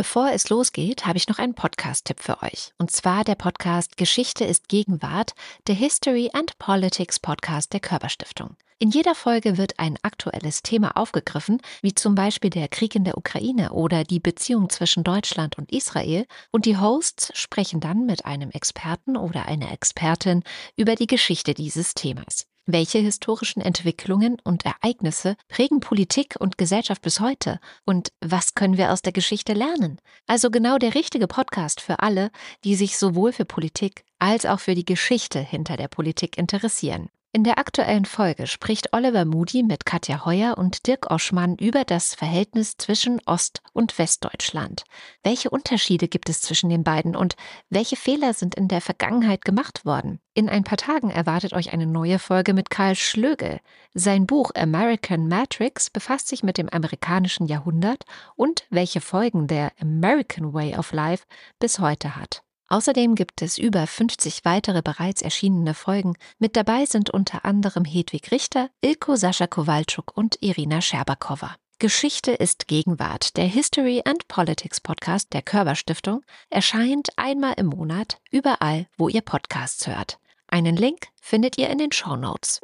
Bevor es losgeht, habe ich noch einen Podcast-Tipp für euch. Und zwar der Podcast Geschichte ist Gegenwart, der History and Politics Podcast der Körperstiftung. In jeder Folge wird ein aktuelles Thema aufgegriffen, wie zum Beispiel der Krieg in der Ukraine oder die Beziehung zwischen Deutschland und Israel, und die Hosts sprechen dann mit einem Experten oder einer Expertin über die Geschichte dieses Themas. Welche historischen Entwicklungen und Ereignisse prägen Politik und Gesellschaft bis heute? Und was können wir aus der Geschichte lernen? Also genau der richtige Podcast für alle, die sich sowohl für Politik als auch für die Geschichte hinter der Politik interessieren. In der aktuellen Folge spricht Oliver Moody mit Katja Heuer und Dirk Oschmann über das Verhältnis zwischen Ost- und Westdeutschland. Welche Unterschiede gibt es zwischen den beiden und welche Fehler sind in der Vergangenheit gemacht worden? In ein paar Tagen erwartet euch eine neue Folge mit Karl Schlögel. Sein Buch American Matrix befasst sich mit dem amerikanischen Jahrhundert und welche Folgen der American Way of Life bis heute hat. Außerdem gibt es über 50 weitere bereits erschienene Folgen. Mit dabei sind unter anderem Hedwig Richter, Ilko Sascha Kowalczuk und Irina Scherbakowa. Geschichte ist Gegenwart. Der History and Politics Podcast der Körber Stiftung erscheint einmal im Monat überall, wo ihr Podcasts hört. Einen Link findet ihr in den Show Notes.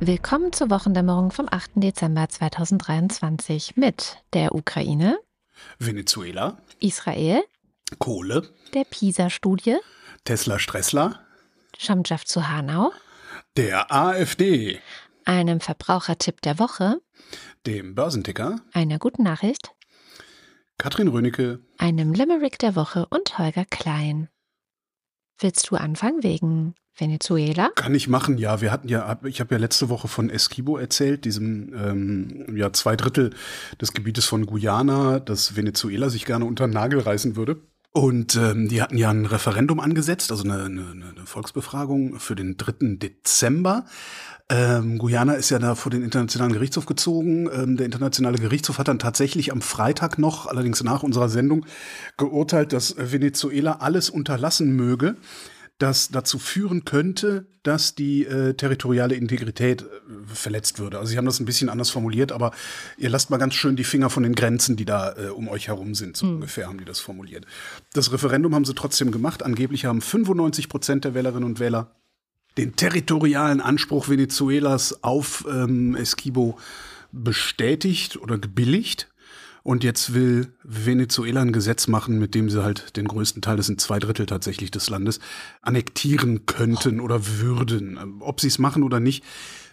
Willkommen zur Wochendämmerung vom 8. Dezember 2023 mit der Ukraine, Venezuela, Israel, Kohle, der PISA-Studie, Tesla Stressler, Schamjaf zu Hanau, der AfD, einem Verbrauchertipp der Woche, dem Börsenticker, einer guten Nachricht, Katrin Rönecke, einem Limerick der Woche und Holger Klein. Willst du anfangen wegen Venezuela? Kann ich machen, ja. Wir hatten ja, ich habe ja letzte Woche von Esquibo erzählt, diesem ähm, ja zwei Drittel des Gebietes von Guyana, das Venezuela sich gerne unter den Nagel reißen würde. Und ähm, die hatten ja ein Referendum angesetzt, also eine, eine, eine Volksbefragung für den 3. Dezember. Ähm, Guyana ist ja da vor den Internationalen Gerichtshof gezogen. Ähm, der Internationale Gerichtshof hat dann tatsächlich am Freitag noch, allerdings nach unserer Sendung, geurteilt, dass Venezuela alles unterlassen möge, das dazu führen könnte, dass die äh, territoriale Integrität äh, verletzt würde. Also sie haben das ein bisschen anders formuliert, aber ihr lasst mal ganz schön die Finger von den Grenzen, die da äh, um euch herum sind. So mhm. ungefähr haben die das formuliert. Das Referendum haben sie trotzdem gemacht. Angeblich haben 95 Prozent der Wählerinnen und Wähler den territorialen Anspruch Venezuelas auf ähm, Esquibo bestätigt oder gebilligt. Und jetzt will Venezuela ein Gesetz machen, mit dem sie halt den größten Teil, das sind zwei Drittel tatsächlich des Landes, annektieren könnten oder würden. Ob sie es machen oder nicht,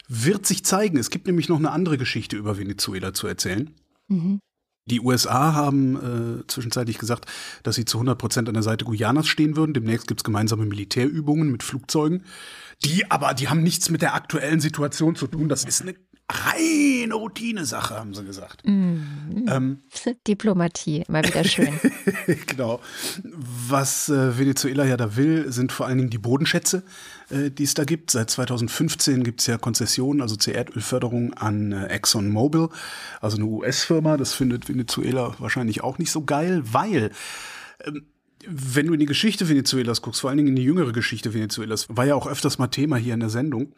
wird sich zeigen. Es gibt nämlich noch eine andere Geschichte über Venezuela zu erzählen. Mhm. Die USA haben äh, zwischenzeitlich gesagt, dass sie zu 100 Prozent an der Seite Guyanas stehen würden. Demnächst gibt's gemeinsame Militärübungen mit Flugzeugen. Die aber, die haben nichts mit der aktuellen Situation zu tun. Das ist eine reine Routinesache, haben sie gesagt. Mm. Ähm, Diplomatie, mal wieder schön. genau. Was äh, Venezuela ja da will, sind vor allen Dingen die Bodenschätze, äh, die es da gibt. Seit 2015 gibt es ja Konzessionen, also zur Erdölförderung an äh, ExxonMobil, also eine US-Firma. Das findet Venezuela wahrscheinlich auch nicht so geil, weil ähm, wenn du in die Geschichte Venezuelas guckst, vor allen Dingen in die jüngere Geschichte Venezuelas, war ja auch öfters mal Thema hier in der Sendung.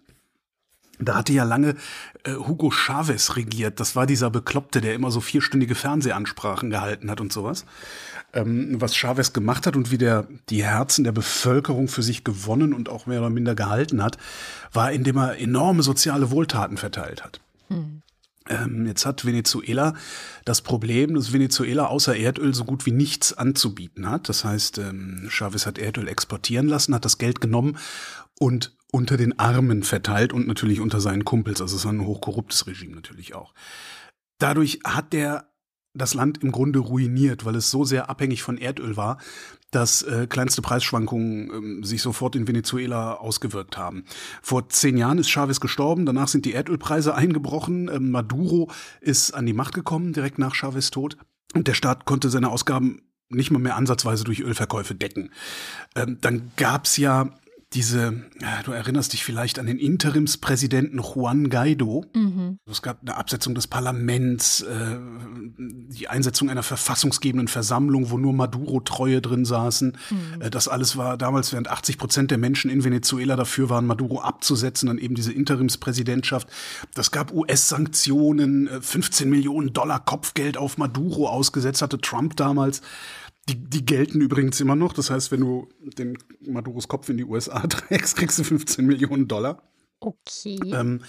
Da hatte ja lange äh, Hugo Chavez regiert. Das war dieser Bekloppte, der immer so vierstündige Fernsehansprachen gehalten hat und sowas. Ähm, was Chavez gemacht hat und wie der die Herzen der Bevölkerung für sich gewonnen und auch mehr oder minder gehalten hat, war, indem er enorme soziale Wohltaten verteilt hat. Hm. Ähm, jetzt hat Venezuela das Problem, dass Venezuela außer Erdöl so gut wie nichts anzubieten hat. Das heißt, ähm, Chavez hat Erdöl exportieren lassen, hat das Geld genommen und unter den Armen verteilt und natürlich unter seinen Kumpels. Also es war ein hochkorruptes Regime natürlich auch. Dadurch hat der das Land im Grunde ruiniert, weil es so sehr abhängig von Erdöl war, dass äh, kleinste Preisschwankungen äh, sich sofort in Venezuela ausgewirkt haben. Vor zehn Jahren ist Chavez gestorben, danach sind die Erdölpreise eingebrochen, äh, Maduro ist an die Macht gekommen, direkt nach Chavez Tod. Und der Staat konnte seine Ausgaben nicht mal mehr ansatzweise durch Ölverkäufe decken. Ähm, dann gab's ja diese, du erinnerst dich vielleicht an den Interimspräsidenten Juan Guaido. Mhm. Es gab eine Absetzung des Parlaments, äh, die Einsetzung einer verfassungsgebenden Versammlung, wo nur Maduro-Treue drin saßen. Mhm. Äh, das alles war damals, während 80 Prozent der Menschen in Venezuela dafür waren, Maduro abzusetzen, dann eben diese Interimspräsidentschaft. Das gab US-Sanktionen, 15 äh, Millionen Dollar Kopfgeld auf Maduro ausgesetzt hatte Trump damals. Die, die gelten übrigens immer noch. Das heißt, wenn du den Maduros Kopf in die USA trägst, kriegst du 15 Millionen Dollar. Okay. Ähm,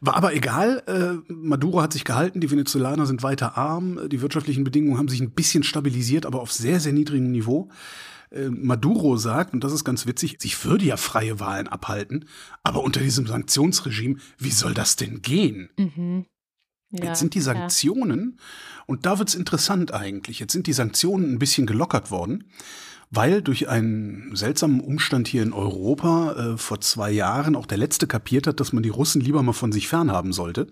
war aber egal. Äh, Maduro hat sich gehalten. Die Venezolaner sind weiter arm. Die wirtschaftlichen Bedingungen haben sich ein bisschen stabilisiert, aber auf sehr, sehr niedrigem Niveau. Äh, Maduro sagt, und das ist ganz witzig, ich würde ja freie Wahlen abhalten, aber unter diesem Sanktionsregime, wie soll das denn gehen? Mhm. Ja, Jetzt sind die Sanktionen, ja. und da wird's interessant eigentlich, jetzt sind die Sanktionen ein bisschen gelockert worden, weil durch einen seltsamen Umstand hier in Europa äh, vor zwei Jahren auch der Letzte kapiert hat, dass man die Russen lieber mal von sich fernhaben sollte.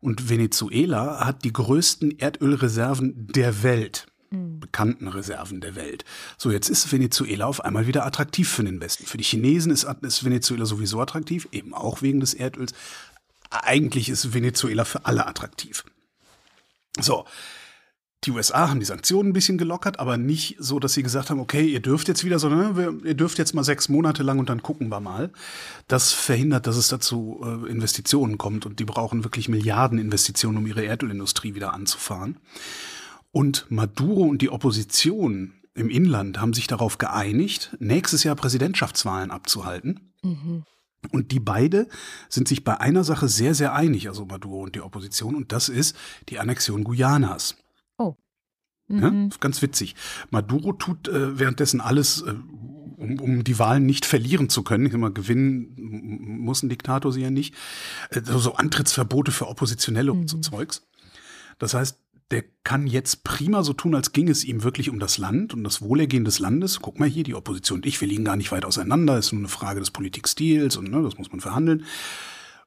Und Venezuela hat die größten Erdölreserven der Welt mhm. bekannten Reserven der Welt. So, jetzt ist Venezuela auf einmal wieder attraktiv für den Westen. Für die Chinesen ist, ist Venezuela sowieso attraktiv, eben auch wegen des Erdöls eigentlich ist Venezuela für alle attraktiv. So. Die USA haben die Sanktionen ein bisschen gelockert, aber nicht so, dass sie gesagt haben, okay, ihr dürft jetzt wieder, sondern wir, ihr dürft jetzt mal sechs Monate lang und dann gucken wir mal. Das verhindert, dass es dazu äh, Investitionen kommt und die brauchen wirklich Milliarden Investitionen, um ihre Erdölindustrie wieder anzufahren. Und Maduro und die Opposition im Inland haben sich darauf geeinigt, nächstes Jahr Präsidentschaftswahlen abzuhalten. Mhm. Und die beide sind sich bei einer Sache sehr, sehr einig, also Maduro und die Opposition, und das ist die Annexion Guyanas. Oh. Mhm. Ja, ganz witzig. Maduro tut äh, währenddessen alles, äh, um, um die Wahlen nicht verlieren zu können. Ich sag mal, gewinnen muss ein Diktator sie ja nicht. Äh, so Antrittsverbote für Oppositionelle mhm. und so mhm. Zeugs. Das heißt, der kann jetzt prima so tun, als ging es ihm wirklich um das Land und das Wohlergehen des Landes. Guck mal hier, die Opposition und ich, wir liegen gar nicht weit auseinander, ist nur eine Frage des Politikstils und ne, das muss man verhandeln.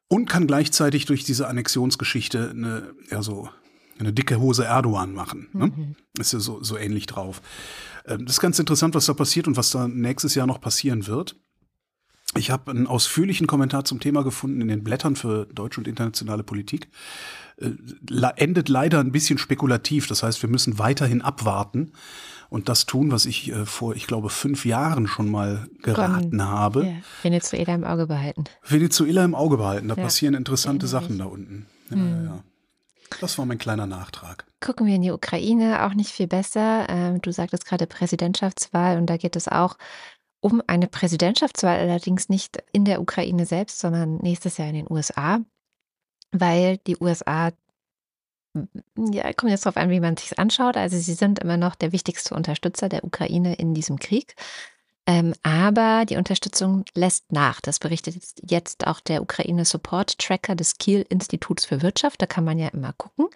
Und kann gleichzeitig durch diese Annexionsgeschichte eine, ja, so eine dicke Hose Erdogan machen. Ne? Mhm. Ist ja so, so ähnlich drauf. Ähm, das ist ganz interessant, was da passiert und was da nächstes Jahr noch passieren wird. Ich habe einen ausführlichen Kommentar zum Thema gefunden in den Blättern für deutsche und internationale Politik. Äh, endet leider ein bisschen spekulativ. Das heißt, wir müssen weiterhin abwarten und das tun, was ich äh, vor, ich glaube, fünf Jahren schon mal geraten Von, habe. Ja. Venezuela im Auge behalten. Venezuela im Auge behalten. Da ja. passieren interessante Sachen da unten. Ja, hm. Das war mein kleiner Nachtrag. Gucken wir in die Ukraine, auch nicht viel besser. Ähm, du sagtest gerade Präsidentschaftswahl und da geht es auch um eine Präsidentschaftswahl, allerdings nicht in der Ukraine selbst, sondern nächstes Jahr in den USA, weil die USA ja, kommt jetzt darauf an, wie man sich anschaut. Also sie sind immer noch der wichtigste Unterstützer der Ukraine in diesem Krieg. Ähm, aber die Unterstützung lässt nach. Das berichtet jetzt auch der Ukraine Support Tracker des Kiel Instituts für Wirtschaft. Da kann man ja immer gucken.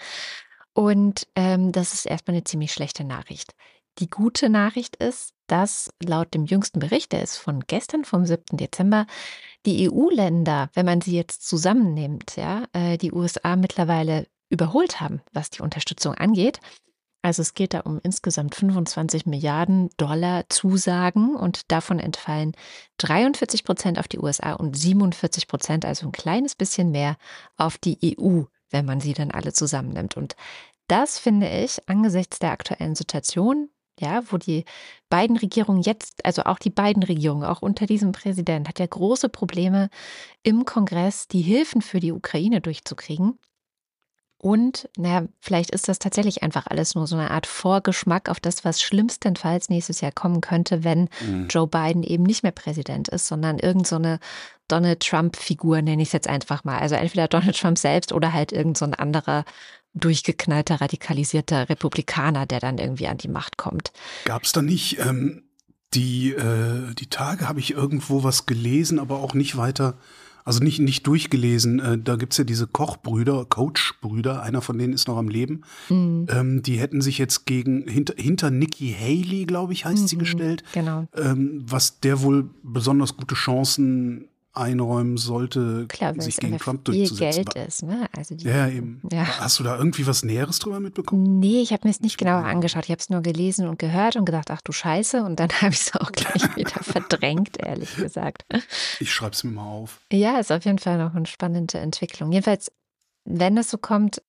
Und ähm, das ist erstmal eine ziemlich schlechte Nachricht. Die gute Nachricht ist, dass laut dem jüngsten Bericht, der ist von gestern, vom 7. Dezember, die EU-Länder, wenn man sie jetzt zusammennimmt, ja, äh, die USA mittlerweile überholt haben, was die Unterstützung angeht. Also es geht da um insgesamt 25 Milliarden Dollar Zusagen und davon entfallen 43 Prozent auf die USA und 47 Prozent, also ein kleines bisschen mehr, auf die EU, wenn man sie dann alle zusammennimmt. Und das finde ich angesichts der aktuellen Situation ja, wo die beiden Regierungen jetzt, also auch die beiden Regierungen, auch unter diesem Präsident, hat ja große Probleme im Kongress, die Hilfen für die Ukraine durchzukriegen. Und, naja, vielleicht ist das tatsächlich einfach alles nur so eine Art Vorgeschmack auf das, was schlimmstenfalls nächstes Jahr kommen könnte, wenn mhm. Joe Biden eben nicht mehr Präsident ist, sondern irgend so eine Donald Trump-Figur, nenne ich es jetzt einfach mal. Also entweder Donald Trump selbst oder halt irgend so ein anderer durchgeknallter, radikalisierter Republikaner, der dann irgendwie an die Macht kommt. Gab es da nicht ähm, die, äh, die Tage, habe ich irgendwo was gelesen, aber auch nicht weiter, also nicht, nicht durchgelesen. Äh, da es ja diese Kochbrüder, Coachbrüder, einer von denen ist noch am Leben. Mhm. Ähm, die hätten sich jetzt gegen hinter, hinter Nikki Haley, glaube ich, heißt mhm, sie gestellt. Genau. Ähm, was der wohl besonders gute Chancen einräumen sollte, Klar, sich es gegen Trump durchzusetzen. Geld ist. Ne? Also die, Ja, eben. Ja. Hast du da irgendwie was Näheres drüber mitbekommen? Nee, ich habe mir es nicht genauer angeschaut. Ich habe es nur gelesen und gehört und gedacht, ach du Scheiße. Und dann habe ich es auch gleich wieder verdrängt, ehrlich gesagt. Ich schreib's mir mal auf. Ja, ist auf jeden Fall noch eine spannende Entwicklung. Jedenfalls, wenn es so kommt,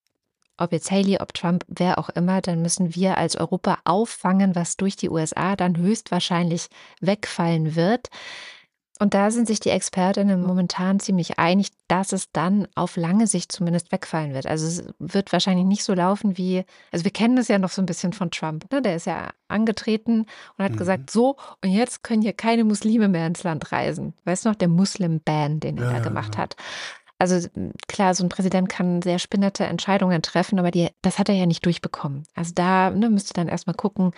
ob jetzt Haley, ob Trump, wer auch immer, dann müssen wir als Europa auffangen, was durch die USA dann höchstwahrscheinlich wegfallen wird. Und da sind sich die Expertinnen momentan ziemlich einig, dass es dann auf lange Sicht zumindest wegfallen wird. Also es wird wahrscheinlich nicht so laufen wie, also wir kennen das ja noch so ein bisschen von Trump. Ne? Der ist ja angetreten und hat Mhm. gesagt, so, und jetzt können hier keine Muslime mehr ins Land reisen. Weißt du noch, der Muslim-Ban, den er Ja, da ja, gemacht genau. hat. Also klar, so ein Präsident kann sehr spinnerte Entscheidungen treffen, aber die, das hat er ja nicht durchbekommen. Also da ne, müsste dann erstmal gucken,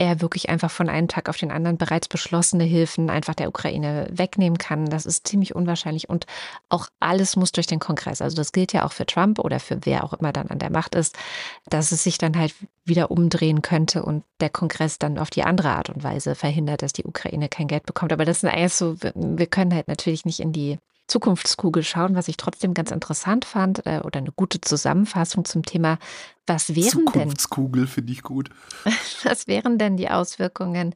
er wirklich einfach von einem Tag auf den anderen bereits beschlossene Hilfen einfach der Ukraine wegnehmen kann. Das ist ziemlich unwahrscheinlich und auch alles muss durch den Kongress. Also das gilt ja auch für Trump oder für wer auch immer dann an der Macht ist, dass es sich dann halt wieder umdrehen könnte und der Kongress dann auf die andere Art und Weise verhindert, dass die Ukraine kein Geld bekommt. Aber das sind eigentlich so, wir können halt natürlich nicht in die Zukunftskugel schauen, was ich trotzdem ganz interessant fand äh, oder eine gute Zusammenfassung zum Thema, was wären denn Zukunftskugel finde ich gut. was wären denn die Auswirkungen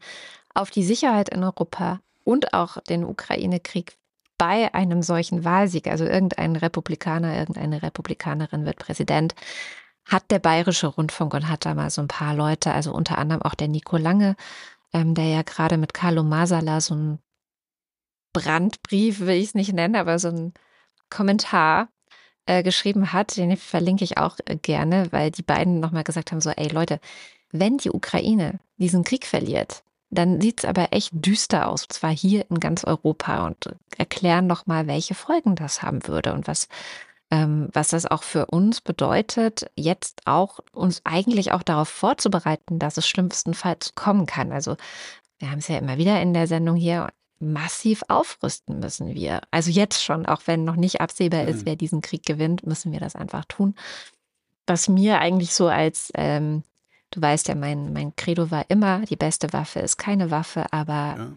auf die Sicherheit in Europa und auch den Ukraine-Krieg bei einem solchen Wahlsieg? Also irgendein Republikaner, irgendeine Republikanerin wird Präsident. Hat der Bayerische Rundfunk und hat da mal so ein paar Leute, also unter anderem auch der Nico Lange, ähm, der ja gerade mit Carlo Masala so ein Brandbrief, will ich es nicht nennen, aber so ein Kommentar äh, geschrieben hat, den verlinke ich auch äh, gerne, weil die beiden nochmal gesagt haben, so, ey Leute, wenn die Ukraine diesen Krieg verliert, dann sieht es aber echt düster aus, und zwar hier in ganz Europa und erklären nochmal, welche Folgen das haben würde und was, ähm, was das auch für uns bedeutet, jetzt auch uns eigentlich auch darauf vorzubereiten, dass es schlimmstenfalls kommen kann. Also wir haben es ja immer wieder in der Sendung hier, massiv aufrüsten müssen wir. Also jetzt schon, auch wenn noch nicht absehbar ist, Mhm. wer diesen Krieg gewinnt, müssen wir das einfach tun. Was mir eigentlich so als, ähm, du weißt ja, mein, mein Credo war immer, die beste Waffe ist keine Waffe, aber Ja.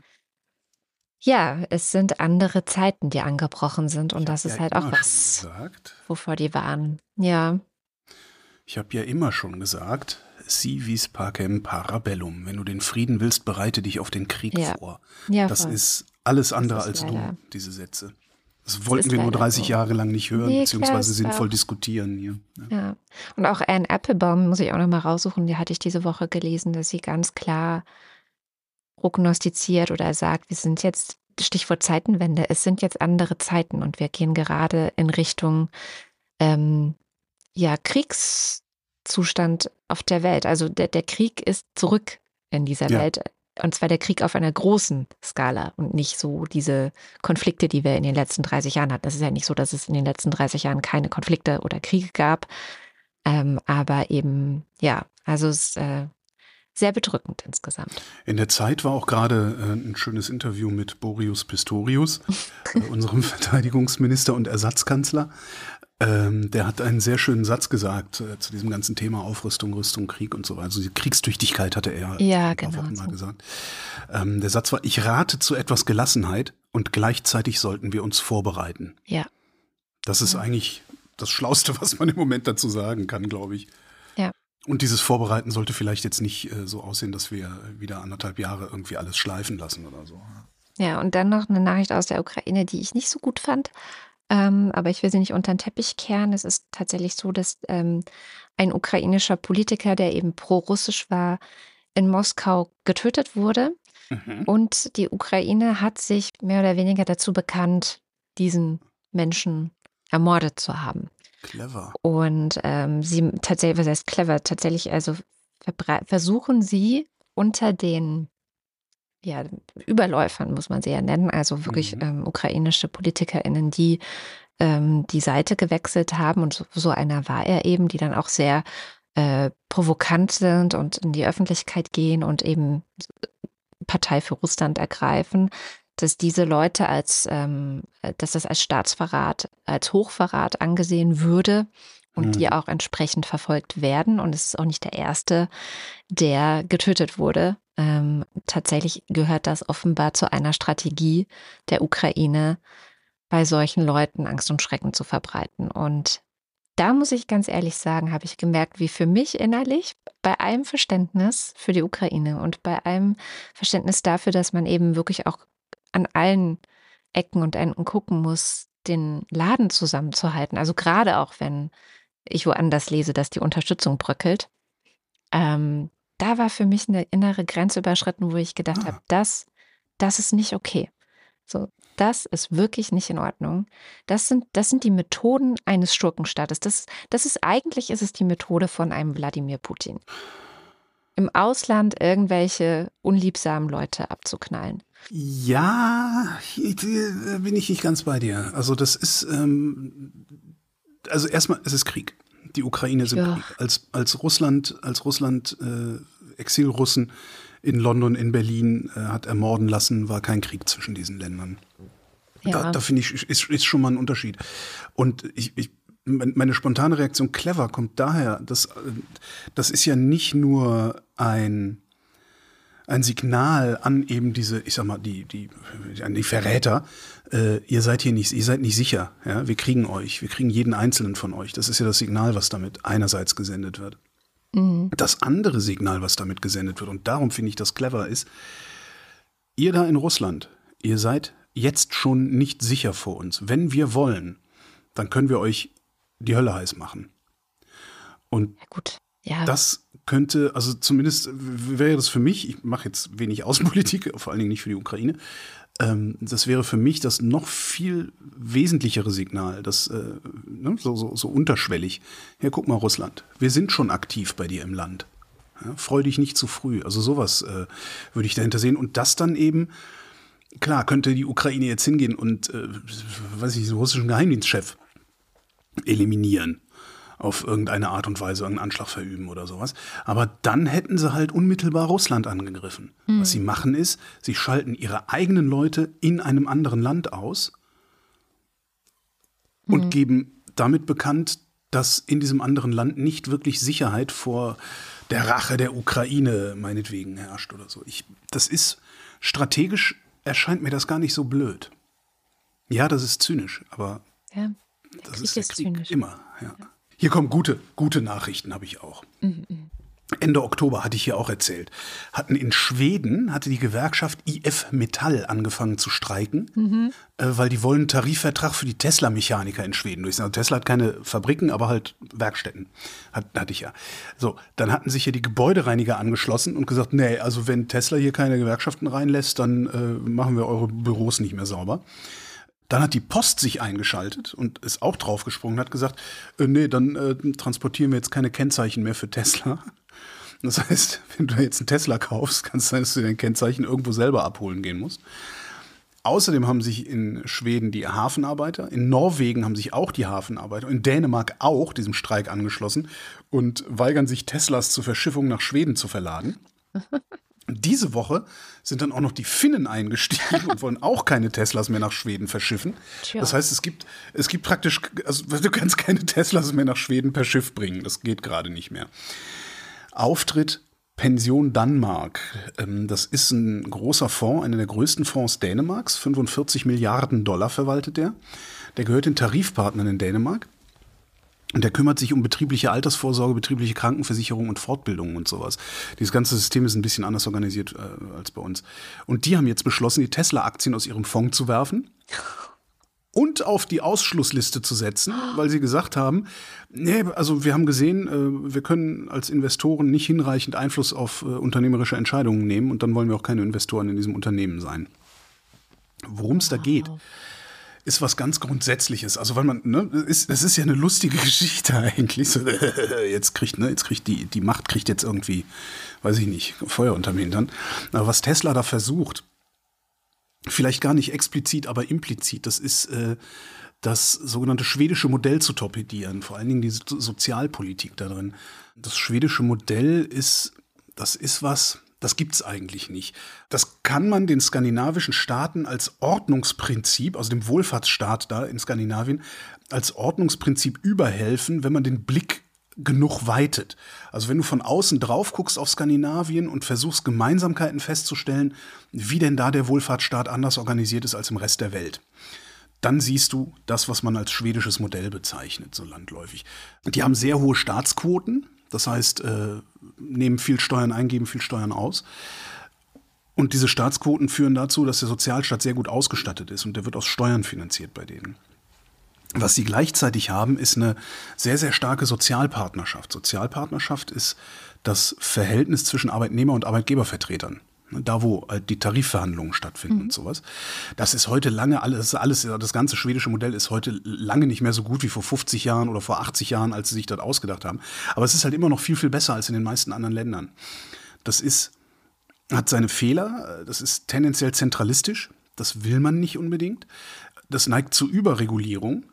ja, es sind andere Zeiten, die angebrochen sind und Ich das ist ja halt auch was, gesagt, wovor die waren. Ja, ich habe ja immer schon gesagt, si vis pacem parabellum. Wenn du den Frieden willst, bereite dich auf den Krieg Ja. vor. ja, Das voll. ist alles andere ist als leider- dumm, diese Sätze. Das wollten ist wir nur leider 30 so. Jahre lang nicht hören, Nee, beziehungsweise sinnvoll diskutieren hier. Ja. Ja, und auch Anne Applebaum muss ich auch noch mal raussuchen. Die hatte ich diese Woche gelesen, dass sie ganz klar prognostiziert oder sagt, wir sind jetzt, Stichwort Zeitenwende, es sind jetzt andere Zeiten und wir gehen gerade in Richtung ähm, ja, Kriegszustand auf der Welt. Also der, der Krieg ist zurück in dieser Ja. Welt. Und zwar der Krieg auf einer großen Skala und nicht so diese Konflikte, die wir in den letzten 30 Jahren hatten. Es ist ja nicht so, dass es in den letzten 30 Jahren keine Konflikte oder Kriege gab. Ähm, aber eben, ja, also es ist äh, sehr bedrückend insgesamt. In der Zeit war auch gerade äh, ein schönes Interview mit Boris Pistorius, äh, unserem Verteidigungsminister und Ersatzkanzler. Ähm, der hat einen sehr schönen Satz gesagt äh, zu diesem ganzen Thema Aufrüstung, Rüstung, Krieg und so weiter. Also die Kriegstüchtigkeit hatte er Ja, ein paar genau so. mal gesagt. Ähm, der Satz war, ich rate zu etwas Gelassenheit und gleichzeitig sollten wir uns vorbereiten. Ja. Das ist Ja. eigentlich das Schlauste, was man im Moment dazu sagen kann, glaube ich. Ja. Und dieses Vorbereiten sollte vielleicht jetzt nicht äh, so aussehen, dass wir wieder anderthalb Jahre irgendwie alles schleifen lassen oder so. Ja, und dann noch eine Nachricht aus der Ukraine, die ich nicht so gut fand. Ähm, aber ich will sie nicht unter den Teppich kehren. Es ist tatsächlich so, dass ähm, ein ukrainischer Politiker, der eben pro-russisch war, in Moskau getötet wurde. Mhm. Und die Ukraine hat sich mehr oder weniger dazu bekannt, diesen Menschen ermordet zu haben. Clever. Und ähm, sie tatsächlich, was heißt clever, tatsächlich, also versuchen sie unter den ja, Überläufern, muss man sie ja nennen, also wirklich Mhm. ähm, ukrainische PolitikerInnen, die ähm, die Seite gewechselt haben. Und so, so einer war er eben, die dann auch sehr äh, provokant sind und in die Öffentlichkeit gehen und eben Partei für Russland ergreifen, dass diese Leute als, ähm, dass das als Staatsverrat, als Hochverrat angesehen würde und Mhm. die auch entsprechend verfolgt werden. Und es ist auch nicht der erste, der getötet wurde ähm, tatsächlich gehört das offenbar zu einer Strategie der Ukraine, bei solchen Leuten Angst und Schrecken zu verbreiten. Und da muss ich ganz ehrlich sagen, habe ich gemerkt, wie für mich innerlich bei allem Verständnis für die Ukraine und bei allem Verständnis dafür, dass man eben wirklich auch an allen Ecken und Enden gucken muss, den Laden zusammenzuhalten. Also gerade auch, wenn ich woanders lese, dass die Unterstützung bröckelt. Ähm, da war für mich eine innere Grenze überschritten, wo ich gedacht ah. habe, das, das ist nicht okay. So, das ist wirklich nicht in Ordnung. Das sind, das sind die Methoden eines Schurkenstaates. Das, das ist eigentlich ist es die Methode von einem Wladimir Putin. Im Ausland irgendwelche unliebsamen Leute abzuknallen. Ja, bin ich nicht ganz bei dir. Also das ist, ähm, also erstmal, es ist Krieg. Die Ukraine ist ja. Als, als Russland, als Russland äh, Exilrussen in London, in Berlin äh, hat ermorden lassen, war kein Krieg zwischen diesen Ländern. Ja. Da, da finde ich, ist, ist schon mal ein Unterschied. Und ich, ich meine spontane Reaktion clever kommt daher, dass das ist ja nicht nur ein ein Signal an eben diese, ich sag mal, die, die, an die Verräter, äh, ihr seid hier nicht, ihr seid nicht sicher, ja, wir kriegen euch, wir kriegen jeden einzelnen von euch. Das ist ja das Signal, was damit einerseits gesendet wird. Mhm. Das andere Signal, was damit gesendet wird, und darum finde ich das clever, ist, ihr da in Russland, ihr seid jetzt schon nicht sicher vor uns. Wenn wir wollen, dann können wir euch die Hölle heiß machen. Und ja, gut. Ja. Das könnte, also zumindest wäre das für mich, ich mache jetzt wenig Außenpolitik, vor allen Dingen nicht für die Ukraine, ähm, das wäre für mich das noch viel wesentlichere Signal, das äh, ne, so, so, so unterschwellig. Ja, guck mal, Russland, wir sind schon aktiv bei dir im Land. Ja, freu dich nicht zu früh. Also sowas äh, würde ich dahinter sehen. Und das dann eben, klar, könnte die Ukraine jetzt hingehen und, äh, weiß ich, den russischen Geheimdienstchef eliminieren auf irgendeine Art und Weise einen Anschlag verüben oder sowas. Aber dann hätten sie halt unmittelbar Russland angegriffen. Mhm. Was sie machen ist, sie schalten ihre eigenen Leute in einem anderen Land aus und mhm. geben damit bekannt, dass in diesem anderen Land nicht wirklich Sicherheit vor der Rache der Ukraine meinetwegen herrscht oder so. Ich, das ist strategisch erscheint mir das gar nicht so blöd. Ja, das ist zynisch, aber ja, das ist Krieg zynisch. immer. Ja. ja. Hier kommen gute, gute Nachrichten, habe ich auch. Mhm. Ende Oktober hatte ich hier auch erzählt, hatten in Schweden, hatte die Gewerkschaft IF Metall angefangen zu streiken, mhm. äh, weil die wollen einen Tarifvertrag für die Tesla-Mechaniker in Schweden durchsetzen. Also Tesla hat keine Fabriken, aber halt Werkstätten. Hat, hatte ich ja. So, dann hatten sich hier die Gebäudereiniger angeschlossen und gesagt, nee, also wenn Tesla hier keine Gewerkschaften reinlässt, dann äh, machen wir eure Büros nicht mehr sauber. Dann hat die Post sich eingeschaltet und ist auch draufgesprungen, hat gesagt, äh, nee, dann äh, transportieren wir jetzt keine Kennzeichen mehr für Tesla. Das heißt, wenn du jetzt einen Tesla kaufst, kann es sein, dass du dein Kennzeichen irgendwo selber abholen gehen musst. Außerdem haben sich in Schweden die Hafenarbeiter, in Norwegen haben sich auch die Hafenarbeiter, in Dänemark auch diesem Streik angeschlossen und weigern sich Teslas zur Verschiffung nach Schweden zu verladen. Diese Woche sind dann auch noch die Finnen eingestiegen und wollen auch keine Teslas mehr nach Schweden verschiffen. Tja. Das heißt, es gibt, es gibt praktisch, also du kannst keine Teslas mehr nach Schweden per Schiff bringen. Das geht gerade nicht mehr. Auftritt Pension Danmark. Ähm, das ist ein großer Fonds, einer der größten Fonds Dänemarks. 45 Milliarden Dollar verwaltet der. Der gehört den Tarifpartnern in Dänemark. Und der kümmert sich um betriebliche Altersvorsorge, betriebliche Krankenversicherung und Fortbildung und sowas. Dieses ganze System ist ein bisschen anders organisiert äh, als bei uns. Und die haben jetzt beschlossen, die Tesla-Aktien aus ihrem Fonds zu werfen und auf die Ausschlussliste zu setzen, weil sie gesagt haben, nee, also wir haben gesehen, äh, wir können als Investoren nicht hinreichend Einfluss auf äh, unternehmerische Entscheidungen nehmen und dann wollen wir auch keine Investoren in diesem Unternehmen sein. Worum es da geht, ist was ganz Grundsätzliches. Also weil man, ne, ist, es ist ja eine lustige Geschichte eigentlich. So, jetzt kriegt, ne, jetzt kriegt die, die Macht kriegt jetzt irgendwie, weiß ich nicht, Feuer unterm Hintern. Aber was Tesla da versucht, vielleicht gar nicht explizit, aber implizit, das ist äh, das sogenannte schwedische Modell zu torpedieren, vor allen Dingen die Sozialpolitik da drin. Das schwedische Modell ist, das ist was, das gibt es eigentlich nicht. Das kann man den skandinavischen Staaten als Ordnungsprinzip, also dem Wohlfahrtsstaat da in Skandinavien, als Ordnungsprinzip überhelfen, wenn man den Blick genug weitet. Also wenn du von außen drauf guckst auf Skandinavien und versuchst Gemeinsamkeiten festzustellen, wie denn da der Wohlfahrtsstaat anders organisiert ist als im Rest der Welt, dann siehst du das, was man als schwedisches Modell bezeichnet, so landläufig. Die haben sehr hohe Staatsquoten, das heißt, äh, nehmen viel Steuern ein, geben viel Steuern aus. Und diese Staatsquoten führen dazu, dass der Sozialstaat sehr gut ausgestattet ist und der wird aus Steuern finanziert bei denen. Was sie gleichzeitig haben, ist eine sehr, sehr starke Sozialpartnerschaft. Sozialpartnerschaft ist das Verhältnnis zwischen Arbeitnehmer und Arbeitgebervertretern. Da, wo halt die Tarifverhandlungen stattfinden mhm. und sowas. Das ist heute lange alles, alles, das ganze schwedische Modell ist heute lange nicht mehr so gut wie vor 50 Jahren oder vor 80 Jahren, als sie sich das ausgedacht haben. Aber es ist halt immer noch viel, viel besser als in den meisten anderen Ländern. Das ist, hat seine Fehler, das ist tendenziell zentralistisch. Das will man nicht unbedingt. Das neigt zu Überregulierung.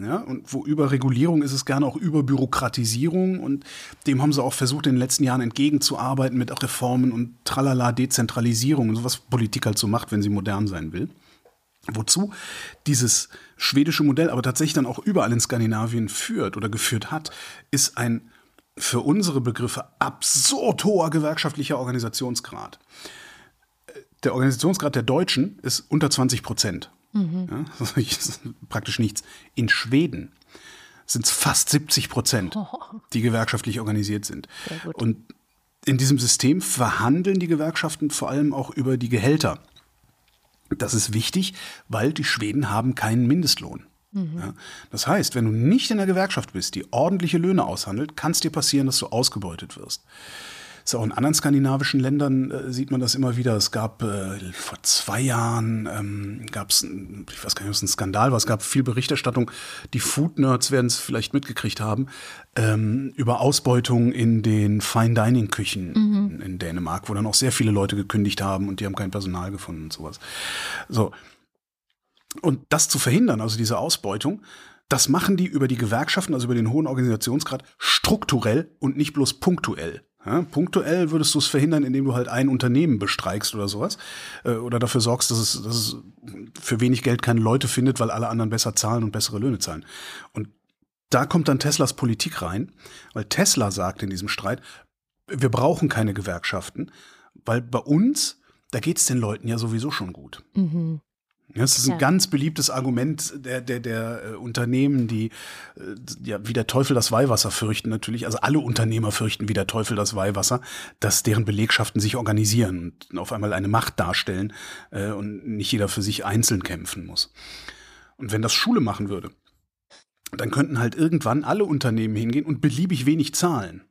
Ja, und wo Überregulierung ist es gerne auch Überbürokratisierung und dem haben sie auch versucht, in den letzten Jahren entgegenzuarbeiten mit Reformen und tralala Dezentralisierung und so was Politik halt so macht, wenn sie modern sein will. Wozu dieses schwedische Modell aber tatsächlich dann auch überall in Skandinavien führt oder geführt hat, ist ein für unsere Begriffe absurd hoher gewerkschaftlicher Organisationsgrad. Der Organisationsgrad der Deutschen ist unter 20 Prozent. Mhm. Ja, praktisch nichts. In Schweden sind es fast 70 Prozent, die gewerkschaftlich organisiert sind. Und in diesem System verhandeln die Gewerkschaften vor allem auch über die Gehälter. Das ist wichtig, weil die Schweden haben keinen Mindestlohn. Mhm. Ja, das heißt, wenn du nicht in der Gewerkschaft bist, die ordentliche Löhne aushandelt, kann es dir passieren, dass du ausgebeutet wirst. Ist auch in anderen skandinavischen Ländern äh, sieht man das immer wieder. Es gab äh, vor zwei Jahren ähm, gab es, ich weiß gar nicht, ob es ein Skandal war. Es gab viel Berichterstattung. Die Food Nerds werden es vielleicht mitgekriegt haben ähm, über Ausbeutung in den Fine Dining Küchen mhm. in, in Dänemark, wo dann auch sehr viele Leute gekündigt haben und die haben kein Personal gefunden und sowas. So und das zu verhindern, also diese Ausbeutung, das machen die über die Gewerkschaften, also über den hohen Organisationsgrad, strukturell und nicht bloß punktuell. Ja, punktuell würdest du es verhindern, indem du halt ein Unternehmen bestreikst oder sowas. Äh, oder dafür sorgst, dass es, dass es für wenig Geld keine Leute findet, weil alle anderen besser zahlen und bessere Löhne zahlen. Und da kommt dann Teslas Politik rein, weil Tesla sagt in diesem Streit, wir brauchen keine Gewerkschaften, weil bei uns, da geht es den Leuten ja sowieso schon gut. Mhm. Das ist ein ja. ganz beliebtes Argument der, der, der äh, Unternehmen, die äh, ja wie der Teufel das Weihwasser fürchten natürlich. Also alle Unternehmer fürchten wie der Teufel das Weihwasser, dass deren Belegschaften sich organisieren und auf einmal eine Macht darstellen äh, und nicht jeder für sich einzeln kämpfen muss. Und wenn das Schule machen würde, dann könnten halt irgendwann alle Unternehmen hingehen und beliebig wenig zahlen.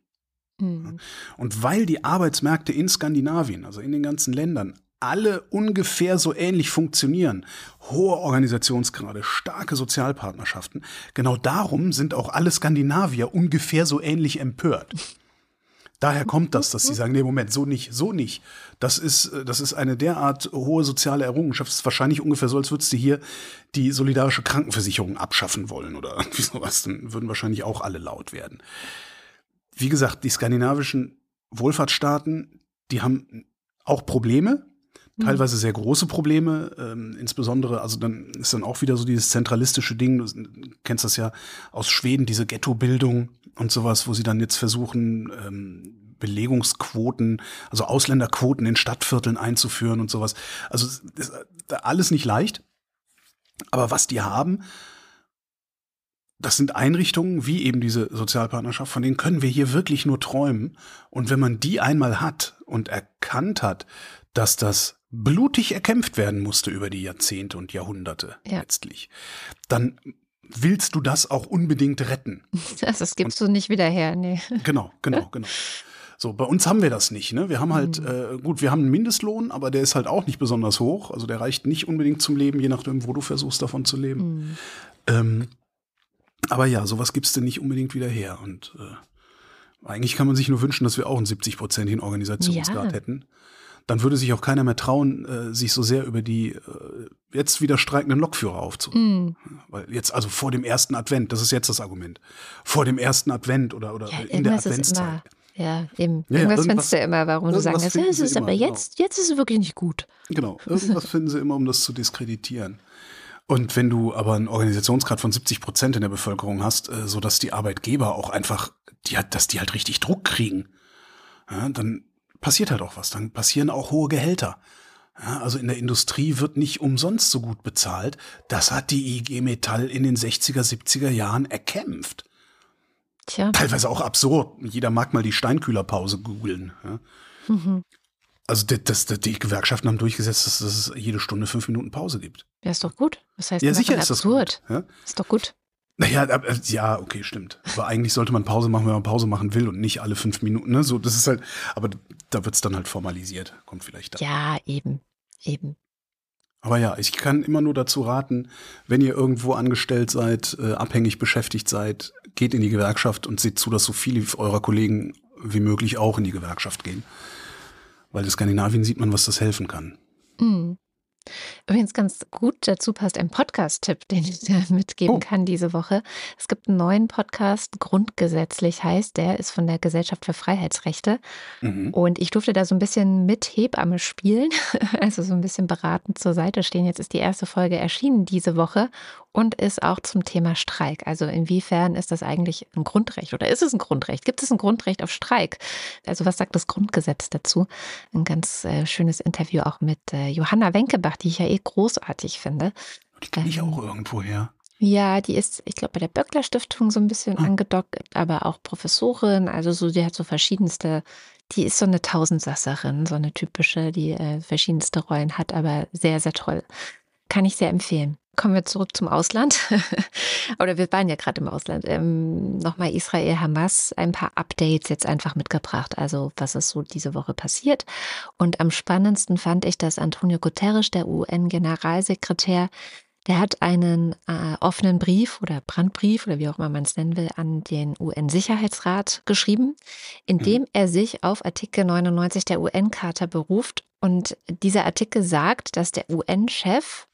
Mhm. Und weil die Arbeitsmärkte in Skandinavien, also in den ganzen Ländern, alle ungefähr so ähnlich funktionieren. Hohe Organisationsgrade, starke Sozialpartnerschaften. Genau darum sind auch alle Skandinavier ungefähr so ähnlich empört. Daher kommt das, dass sie sagen, nee, Moment, so nicht, so nicht. Das ist, das ist eine derart hohe soziale Errungenschaft. Es ist wahrscheinlich ungefähr so, als würdest du hier die solidarische Krankenversicherung abschaffen wollen oder irgendwie sowas. Dann würden wahrscheinlich auch alle laut werden. Wie gesagt, die skandinavischen Wohlfahrtsstaaten, die haben auch Probleme. Teilweise sehr große Probleme, ähm, insbesondere, also dann ist dann auch wieder so dieses zentralistische Ding, du kennst das ja aus Schweden, diese Ghettobildung und sowas, wo sie dann jetzt versuchen, ähm, Belegungsquoten, also Ausländerquoten in Stadtvierteln einzuführen und sowas. Also ist alles nicht leicht, aber was die haben, das sind Einrichtungen wie eben diese Sozialpartnerschaft, von denen können wir hier wirklich nur träumen. Und wenn man die einmal hat und erkannt hat, dass das blutig erkämpft werden musste über die Jahrzehnte und Jahrhunderte ja. letztlich, dann willst du das auch unbedingt retten. Das, das gibst und, du nicht wieder her, nee. Genau, genau, genau. So, bei uns haben wir das nicht. Ne? Wir haben halt, mhm. äh, gut, wir haben einen Mindestlohn, aber der ist halt auch nicht besonders hoch. Also der reicht nicht unbedingt zum Leben, je nachdem, wo du versuchst, davon zu leben. Mhm. Ähm, aber ja, sowas gibst du nicht unbedingt wieder her. Und äh, eigentlich kann man sich nur wünschen, dass wir auch einen 70-prozentigen Organisationsgrad ja. hätten dann würde sich auch keiner mehr trauen, äh, sich so sehr über die äh, jetzt wieder streikenden Lokführer aufzuregen. Mm. Weil jetzt, also vor dem ersten Advent, das ist jetzt das Argument. Vor dem ersten Advent oder, oder ja, in der Adventszeit. Ja, eben. Ja, irgendwas findest du immer, warum du sagen kannst, ja, es ist aber genau. jetzt, jetzt ist es wirklich nicht gut. Genau, irgendwas finden sie immer, um das zu diskreditieren. Und wenn du aber einen Organisationsgrad von 70 Prozent in der Bevölkerung hast, äh, so dass die Arbeitgeber auch einfach, die dass die halt richtig Druck kriegen, ja, dann passiert halt auch was. Dann passieren auch hohe Gehälter. Ja, also in der Industrie wird nicht umsonst so gut bezahlt. Das hat die IG Metall in den 60er, 70er Jahren erkämpft. Tja. Teilweise auch absurd. Jeder mag mal die Steinkühlerpause googeln. Ja. Mhm. Also das, das, die Gewerkschaften haben durchgesetzt, dass, dass, es jede Stunde fünf Minuten Pause gibt. Ja, ist doch gut. Was heißt ja, sicher ist absurd? Das gut. Ja? Ist doch gut. Naja, äh, ja, okay, stimmt. Aber eigentlich sollte man Pause machen, wenn man Pause machen will und nicht alle fünf Minuten. Ne? So, das ist halt, aber da wird es dann halt formalisiert. Kommt vielleicht da. Ja, eben. Eben. Aber ja, ich kann immer nur dazu raten, wenn ihr irgendwo angestellt seid, äh, abhängig beschäftigt seid, geht in die Gewerkschaft und seht zu, dass so viele eurer Kollegen wie möglich auch in die Gewerkschaft gehen. Weil in Skandinavien sieht man, was das helfen kann. Mhm. Übrigens ganz gut dazu passt ein Podcast-Tipp, den ich dir mitgeben oh. kann diese Woche. Es gibt einen neuen Podcast, Grundgesetzlich heißt, der ist von der Gesellschaft für Freiheitsrechte. Mhm. Und ich durfte da so ein bisschen mit Hebamme spielen, also so ein bisschen beratend zur Seite stehen. Jetzt ist die erste Folge erschienen diese Woche und ist auch zum Thema Streik. Also inwiefern ist das eigentlich ein Grundrecht oder ist es ein Grundrecht? Gibt es ein Grundrecht auf Streik? Also was sagt das Grundgesetz dazu? Ein ganz äh, schönes Interview auch mit äh, Johanna Wenkebach, die ich ja eh großartig finde. Die kenne ich ähm, auch irgendwo her. Ja, die ist, ich glaube, bei der Böckler Stiftung so ein bisschen ah. angedockt, aber auch Professorin. Also so, die hat so verschiedenste, die ist so eine Tausendsasserin, so eine typische, die äh, verschiedenste Rollen hat, aber sehr, sehr toll. Kann ich sehr empfehlen. Kommen wir zurück zum Ausland. Oder wir waren ja gerade im Ausland. Ähm, Nochmal Israel, Hamas, ein paar Updates jetzt einfach mitgebracht. Also was ist so diese Woche passiert. Und am spannendsten fand ich, dass Antonio Guterres, der UN-Generalsekretär, der hat einen äh, offenen Brief oder Brandbrief oder wie auch immer man es nennen will, an den UN-Sicherheitsrat geschrieben, in dem mhm. er sich auf Artikel 99 der UN-Charta beruft. Und dieser Artikel sagt, dass der UN-Chef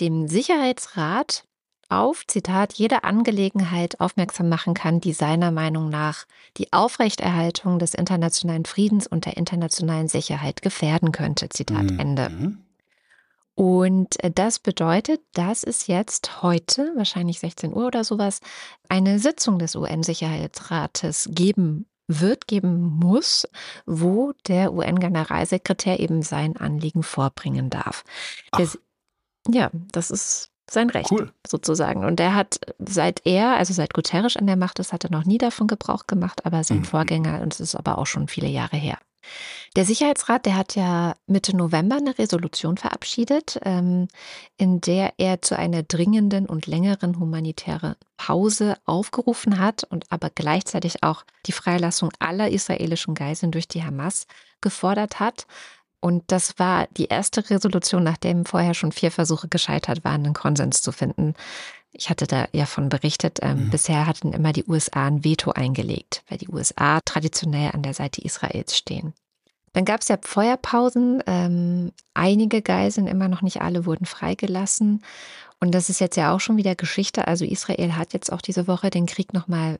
dem Sicherheitsrat auf, Zitat, jede Angelegenheit aufmerksam machen kann, die seiner Meinung nach die Aufrechterhaltung des internationalen Friedens und der internationalen Sicherheit gefährden könnte. Zitat mhm. Ende. Und äh, das bedeutet, dass es jetzt heute, wahrscheinlich 16 Uhr oder sowas, eine Sitzung des UN-Sicherheitsrates geben wird, geben muss, wo der UN-Generalsekretär eben sein Anliegen vorbringen darf. Ach. Ja, das ist sein Recht cool. sozusagen. Und er hat seit er, also seit Guterres an der Macht ist, hat er noch nie davon Gebrauch gemacht, aber sein mhm. Vorgänger, und es ist aber auch schon viele Jahre her. Der Sicherheitsrat, der hat ja Mitte November eine Resolution verabschiedet, ähm, in der er zu einer dringenden und längeren humanitären Pause aufgerufen hat und aber gleichzeitig auch die Freilassung aller israelischen Geiseln durch die Hamas gefordert hat. Und das war die erste Resolution, nachdem vorher schon vier Versuche gescheitert waren, einen Konsens zu finden. Ich hatte da ja von berichtet, ähm, mhm. bisher hatten immer die USA ein Veto eingelegt, weil die USA traditionell an der Seite Israels stehen. Dann gab es ja Feuerpausen. Ähm, einige Geiseln, immer noch nicht alle, wurden freigelassen. Und das ist jetzt ja auch schon wieder Geschichte. Also Israel hat jetzt auch diese Woche den Krieg nochmal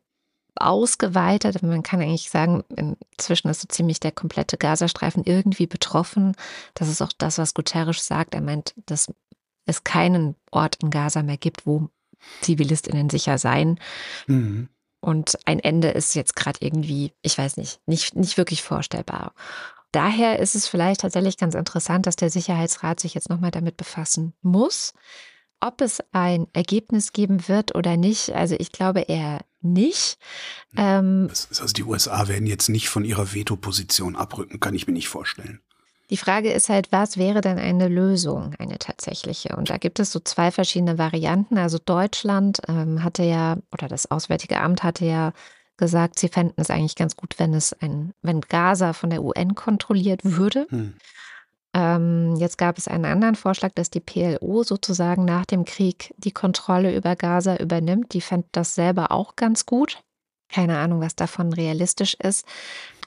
ausgeweitet. Man kann eigentlich sagen, inzwischen ist so ziemlich der komplette Gazastreifen irgendwie betroffen. Das ist auch das, was Guterres sagt. Er meint, dass es keinen Ort in Gaza mehr gibt, wo ZivilistInnen sicher sein. Mhm. Und ein Ende ist jetzt gerade irgendwie, ich weiß nicht, nicht, nicht wirklich vorstellbar. Daher ist es vielleicht tatsächlich ganz interessant, dass der Sicherheitsrat sich jetzt nochmal damit befassen muss. Ob es ein Ergebnis geben wird oder nicht, also ich glaube eher nicht. Ähm, also die USA werden jetzt nicht von ihrer Veto-Position abrücken, kann ich mir nicht vorstellen. Die Frage ist halt, was wäre denn eine Lösung, eine tatsächliche? Und da gibt es so zwei verschiedene Varianten. Also Deutschland ähm, hatte ja, oder das Auswärtige Amt hatte ja gesagt, sie fänden es eigentlich ganz gut, wenn es ein, wenn Gaza von der UN kontrolliert würde. Hm. Ähm, jetzt gab es einen anderen Vorschlag, dass die PLO sozusagen nach dem Krieg die Kontrolle über Gaza übernimmt. Die fände das selber auch ganz gut. Keine Ahnung, was davon realistisch ist.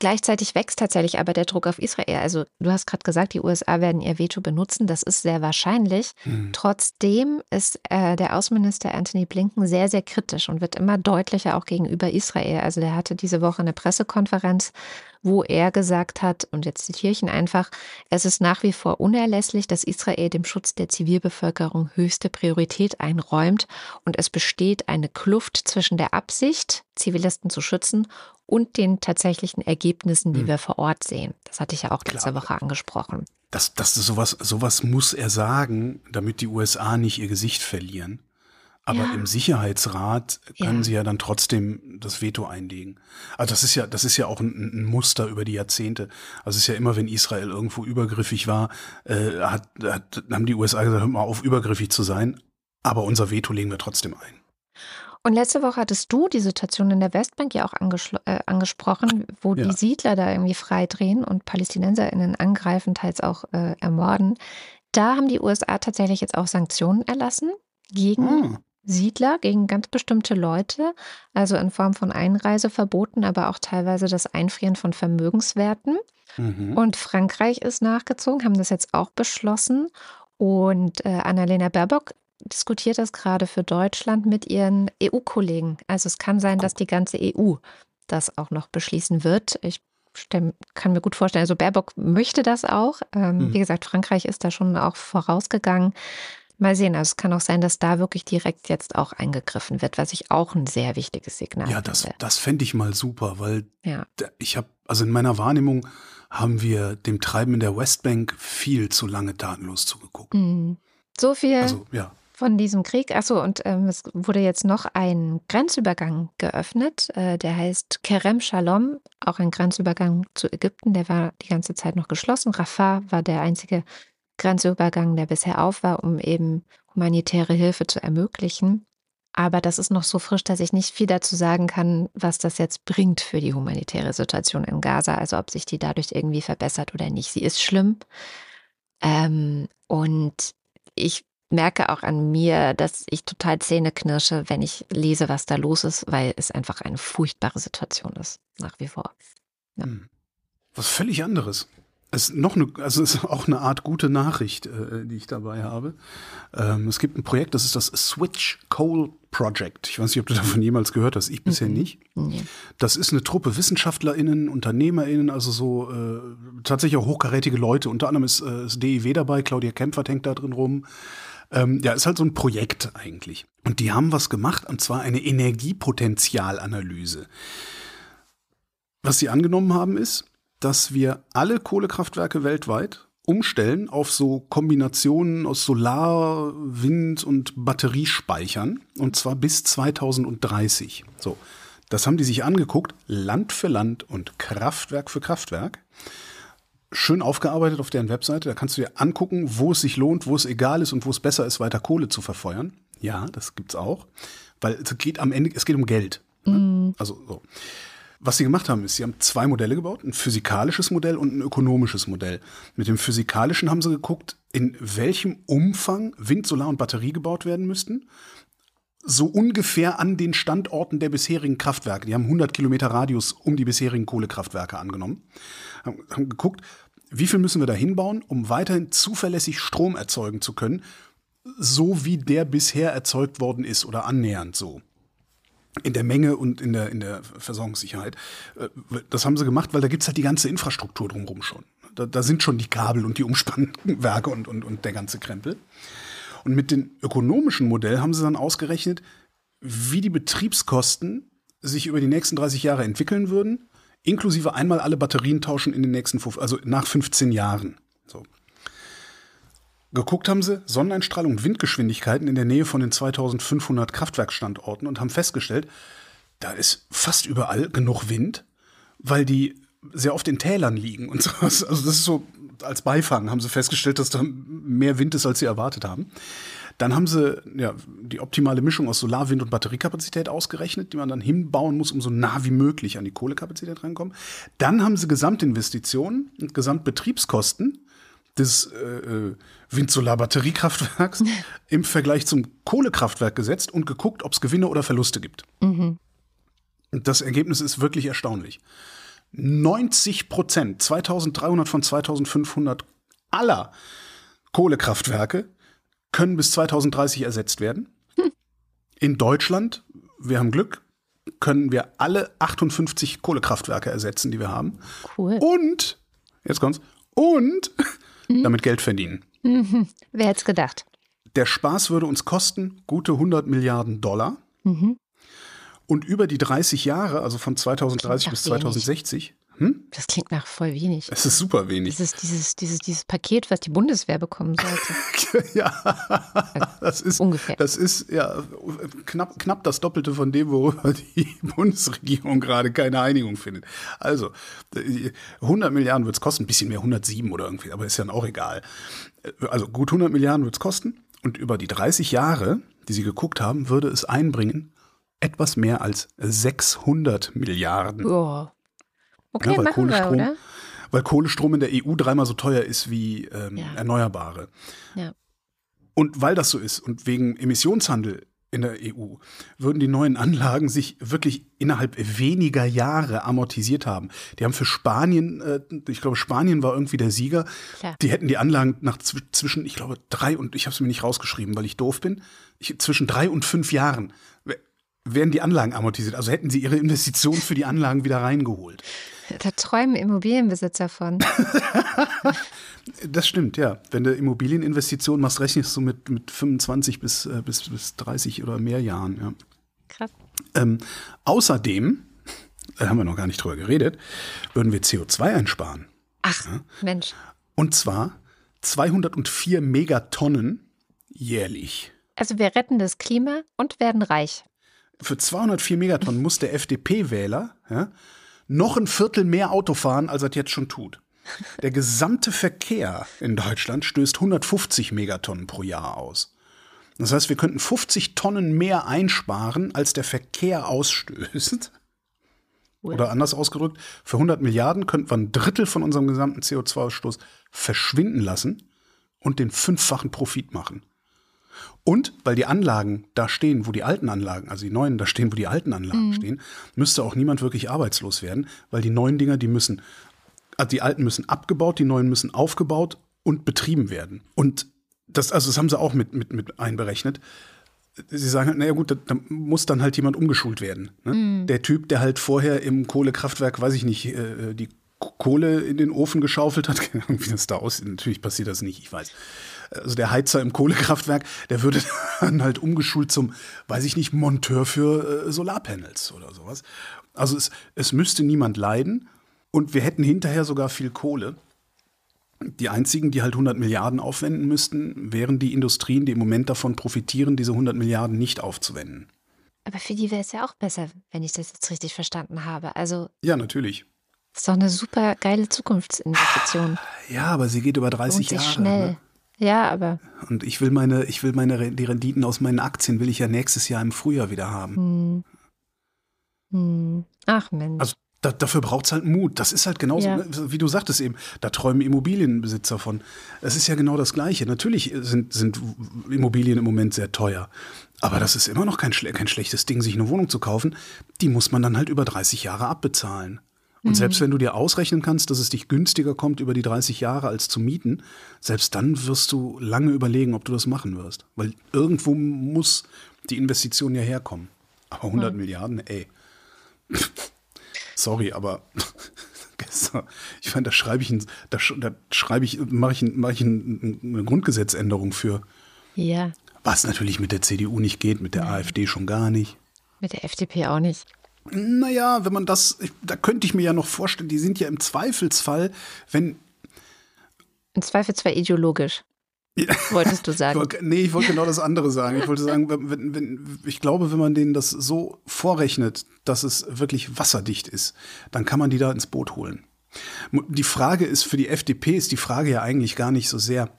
Gleichzeitig wächst tatsächlich aber der Druck auf Israel. Also du hast gerade gesagt, die USA werden ihr Veto benutzen. Das ist sehr wahrscheinlich. Hm. Trotzdem ist äh, der Außenminister Anthony Blinken sehr, sehr kritisch und wird immer deutlicher auch gegenüber Israel. Also der hatte diese Woche eine Pressekonferenz, wo er gesagt hat, und jetzt zitiere ich ihn einfach, es ist nach wie vor unerlässlich, dass Israel dem Schutz der Zivilbevölkerung höchste Priorität einräumt und es besteht eine Kluft zwischen der Absicht, Zivilisten zu schützen und den tatsächlichen Ergebnissen, die hm. wir vor Ort sehen. Das hatte ich ja auch letzte Woche angesprochen. Das, das sowas, sowas muss er sagen, damit die USA nicht ihr Gesicht verlieren. Aber ja. im Sicherheitsrat können ja. sie ja dann trotzdem das Veto einlegen. Also das ist ja, das ist ja auch ein, ein, Muster über die Jahrzehnte. Also es ist ja immer, wenn Israel irgendwo übergriffig war, äh, hat, hat, haben die USA gesagt, hör mal auf, übergriffig zu sein. Aber unser Veto legen wir trotzdem ein. Und letzte Woche hattest du die Situation in der Westbank ja auch äh, angesprochen, wo ja. die Siedler da irgendwie freidrehen und PalästinenserInnen angreifen, teils auch äh, ermorden. Da haben die USA tatsächlich jetzt auch Sanktionen erlassen gegen hm. Siedler, gegen ganz bestimmte Leute, also in Form von Einreiseverboten, aber auch teilweise das Einfrieren von Vermögenswerten. Mhm. Und Frankreich ist nachgezogen, haben das jetzt auch beschlossen. Und äh, Annalena Baerbock diskutiert das gerade für Deutschland mit ihren EU-Kollegen. Also es kann sein, dass die ganze EU das auch noch beschließen wird. Ich kann mir gut vorstellen, also Baerbock möchte das auch. Ähm, mhm. Wie gesagt, Frankreich ist da schon auch vorausgegangen. Mal sehen, also es kann auch sein, dass da wirklich direkt jetzt auch eingegriffen wird, was ich auch ein sehr wichtiges Signal ja, das, finde. das fände ich mal super, weil ja. ich habe, also in meiner Wahrnehmung haben wir dem Treiben in der Westbank viel zu lange tatenlos zugeguckt. Mhm. So viel also, ja. Von diesem Krieg. Achso, und ähm, es wurde jetzt noch ein Grenzübergang geöffnet, äh, der heißt Kerem Shalom, auch ein Grenzübergang zu Ägypten, der war die ganze Zeit noch geschlossen. Rafah war der einzige Grenzübergang, der bisher auf war, um eben humanitäre Hilfe zu ermöglichen. Aber das ist noch so frisch, dass ich nicht viel dazu sagen kann, was das jetzt bringt für die humanitäre Situation in Gaza. Also ob sich die dadurch irgendwie verbessert oder nicht. Sie ist schlimm. Ähm, und ich merke auch an mir, dass ich total Zähne knirsche, wenn ich lese, was da los ist, weil es einfach eine furchtbare Situation ist, nach wie vor. Ja. Hm. Was völlig anderes. Es ist noch eine, also es ist auch eine Art gute Nachricht, äh, die ich dabei habe. Ähm, es gibt ein Projekt, das ist das Switch Coal Project. Ich weiß nicht, ob du davon jemals gehört hast. Ich bisher mhm. nicht. Das ist eine Truppe WissenschaftlerInnen, UnternehmerInnen, also so äh, tatsächlich auch hochkarätige Leute. Unter anderem ist, äh, ist DIW dabei, Claudia Kempfert hängt da drin rum. Ähm, ja, ist halt so ein Projekt eigentlich. Und die haben was gemacht, und zwar eine Energiepotenzialanalyse. Was sie angenommen haben ist, dass wir alle Kohlekraftwerke weltweit umstellen auf so Kombinationen aus Solar, Wind und Batteriespeichern und zwar bis 2030. So, das haben die sich angeguckt, Land für Land und Kraftwerk für Kraftwerk. Schön aufgearbeitet auf deren Webseite. Da kannst du dir angucken, wo es sich lohnt, wo es egal ist und wo es besser ist, weiter Kohle zu verfeuern. Ja, das gibt's auch, weil es geht am Ende, es geht um Geld. Ne? Mm. Also so. Was sie gemacht haben, ist, sie haben zwei Modelle gebaut, ein physikalisches Modell und ein ökonomisches Modell. Mit dem physikalischen haben sie geguckt, in welchem Umfang Wind, Solar und Batterie gebaut werden müssten. So ungefähr an den Standorten der bisherigen Kraftwerke. Die haben 100 Kilometer Radius um die bisherigen Kohlekraftwerke angenommen. Haben, geguckt, wie viel müssen wir da hinbauen, um weiterhin zuverlässig Strom erzeugen zu können, so wie der bisher erzeugt worden ist oder annähernd so in der Menge und in der, in der Versorgungssicherheit. Äh, das haben sie gemacht, weil da gibt's halt die ganze Infrastruktur drumherum schon. Da, da sind schon die Kabel und die Umspannwerke und, und, und der ganze Krempel. Und mit dem ökonomischen Modell haben sie dann ausgerechnet, wie die Betriebskosten sich über die nächsten 30 Jahre entwickeln würden, inklusive einmal alle Batterien tauschen in den nächsten, also nach 15 Jahren. So. Geguckt haben sie Sonneneinstrahlung und Windgeschwindigkeiten in der Nähe von den 2500 Kraftwerkstandorten und haben festgestellt, da ist fast überall genug Wind, weil die sehr oft in Tälern liegen und sowas. Also das ist so als Beifang haben sie festgestellt, dass da mehr Wind ist, als sie erwartet haben. Dann haben sie ja, die optimale Mischung aus Solar, Wind und Batteriekapazität ausgerechnet, die man dann hinbauen muss, um so nah wie möglich an die Kohlekapazität rankommen. Dann haben sie Gesamtinvestitionen und Gesamtbetriebskosten des äh, äh Wind-Solar-Batteriekraftwerks im Vergleich zum Kohlekraftwerk gesetzt und geguckt, ob es Gewinne oder Verluste gibt. Mhm. Und das Ergebnis ist wirklich erstaunlich. 90 Prozent, 2300 von 2500 aller Kohlekraftwerke können bis 2030 ersetzt werden. Hm. In Deutschland, wir haben Glück, können wir alle 58 Kohlekraftwerke ersetzen, die wir haben. Cool. Und, jetzt kommt's, und mhm. damit Geld verdienen. Mhm. Wer hätte es gedacht? Der Spaß würde uns kosten gute 100 Milliarden Dollar. Mhm. Und über die 30 Jahre, also von 2030 bis 2060, hm? Das klingt nach voll wenig. Es ist super wenig. Dieses, dieses, dieses, dieses Paket, was die Bundeswehr bekommen sollte. ja, das ist ungefähr. Das ist ja knapp, knapp das Doppelte von dem, worüber die Bundesregierung gerade keine Einigung findet. Also 100 Milliarden wird es kosten, ein bisschen mehr, 107 oder irgendwie, aber ist ja auch egal. Also gut 100 Milliarden wird es kosten und über die 30 Jahre, die sie geguckt haben, würde es einbringen etwas mehr als 600 Milliarden. Oh. Okay, ja, weil machen Kohlestrom, wir, oder? Weil Kohlestrom in der EU dreimal so teuer ist wie ähm, ja. Erneuerbare. Ja. Und weil das so ist und wegen Emissionshandel in der EU würden die neuen Anlagen sich wirklich innerhalb weniger Jahre amortisiert haben. Die haben für Spanien, äh, ich glaube, Spanien war irgendwie der Sieger. Klar. Die hätten die Anlagen nach zwischen, ich glaube, drei und ich habe es mir nicht rausgeschrieben, weil ich doof bin, ich, zwischen drei und fünf Jahren werden die Anlagen amortisiert. Also hätten sie ihre Investition für die Anlagen wieder reingeholt. Da träumen Immobilienbesitzer von. das stimmt, ja. Wenn du Immobilieninvestitionen machst, rechnest du mit, mit 25 bis, äh, bis, bis 30 oder mehr Jahren. Ja. Krass. Ähm, außerdem, da haben wir noch gar nicht drüber geredet, würden wir CO2 einsparen. Ach, ja. Mensch. Und zwar 204 Megatonnen jährlich. Also wir retten das Klima und werden reich. Für 204 Megatonnen muss der FDP-Wähler ja, noch ein Viertel mehr Auto fahren, als er jetzt schon tut. Der gesamte Verkehr in Deutschland stößt 150 Megatonnen pro Jahr aus. Das heißt, wir könnten 50 Tonnen mehr einsparen, als der Verkehr ausstößt. Oder anders ausgedrückt, für 100 Milliarden könnten wir ein Drittel von unserem gesamten CO2-Ausstoß verschwinden lassen und den fünffachen Profit machen. Und weil die Anlagen da stehen, wo die alten Anlagen, also die neuen da stehen, wo die alten Anlagen mhm. stehen, müsste auch niemand wirklich arbeitslos werden, weil die neuen Dinger, die müssen, also die alten müssen abgebaut, die neuen müssen aufgebaut und betrieben werden. Und das, also das haben sie auch mit, mit, mit einberechnet. Sie sagen halt, naja gut, da, da muss dann halt jemand umgeschult werden. Ne? Mhm. Der Typ, der halt vorher im Kohlekraftwerk, weiß ich nicht, äh, die Kohle in den Ofen geschaufelt hat, wie das da aussieht. Natürlich passiert das nicht, ich weiß also der Heizer im Kohlekraftwerk, der würde dann halt umgeschult zum, weiß ich nicht, Monteur für äh, Solarpanels oder sowas. Also es, es müsste niemand leiden und wir hätten hinterher sogar viel Kohle. Die einzigen, die halt 100 Milliarden aufwenden müssten, wären die Industrien, die im Moment davon profitieren, diese 100 Milliarden nicht aufzuwenden. Aber für die wäre es ja auch besser, wenn ich das jetzt richtig verstanden habe. Also ja, natürlich. Das ist doch eine super geile Zukunftsinvestition. Ja, aber sie geht über 30 Lohnt Jahre. Schnell. Ne? Ja, aber. Und ich will meine, ich will meine, die Renditen aus meinen Aktien will ich ja nächstes Jahr im Frühjahr wieder haben. Hm. Hm. Ach Mensch. Also da, dafür braucht es halt Mut. Das ist halt genauso, ja. wie du sagtest eben, da träumen Immobilienbesitzer von. Es ist ja genau das Gleiche. Natürlich sind, sind Immobilien im Moment sehr teuer. Aber das ist immer noch kein, kein schlechtes Ding, sich eine Wohnung zu kaufen. Die muss man dann halt über 30 Jahre abbezahlen. Und mhm. selbst wenn du dir ausrechnen kannst, dass es dich günstiger kommt über die 30 Jahre als zu mieten, selbst dann wirst du lange überlegen, ob du das machen wirst. Weil irgendwo muss die Investition ja herkommen. Aber 100 mhm. Milliarden, ey. Sorry, aber ich meine, da schreibe ich, ein, da, da schreibe ich, mache ich, mach ich eine Grundgesetzänderung für. Ja. Was natürlich mit der CDU nicht geht, mit der. AfD schon gar nicht. Mit der FDP auch nicht. Naja, wenn man das, da könnte ich mir ja noch vorstellen, die sind ja im Zweifelsfall, wenn. Im Zweifelsfall ideologisch. Wolltest du sagen? Ich nee, ich wollte genau das andere sagen. Ich wollte sagen, wenn, wenn, ich glaube, wenn man denen das so vorrechnet, dass es wirklich wasserdicht ist, dann kann man die da ins Boot holen. Die Frage ist, für die FDP ist die Frage ja eigentlich gar nicht so sehr,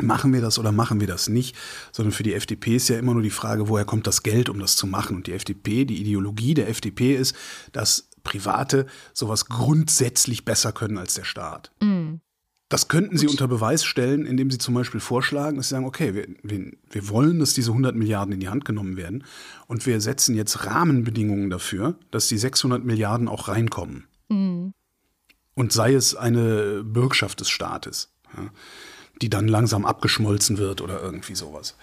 machen wir das oder machen wir das nicht, sondern für die FDP ist ja immer nur die Frage, woher kommt das Geld, um das zu machen. Und die FDP, die Ideologie der FDP ist, dass Private sowas grundsätzlich besser können als der Staat. Mhm. Das könnten Sie unter Beweis stellen, indem Sie zum Beispiel vorschlagen, dass Sie sagen, okay, wir, wir, wir, wollen, dass diese 100 Milliarden in die Hand genommen werden und wir setzen jetzt Rahmenbedingungen dafür, dass die 600 Milliarden auch reinkommen. Mhm. Und sei es eine Bürgschaft des Staates, ja, die dann langsam abgeschmolzen wird oder irgendwie sowas.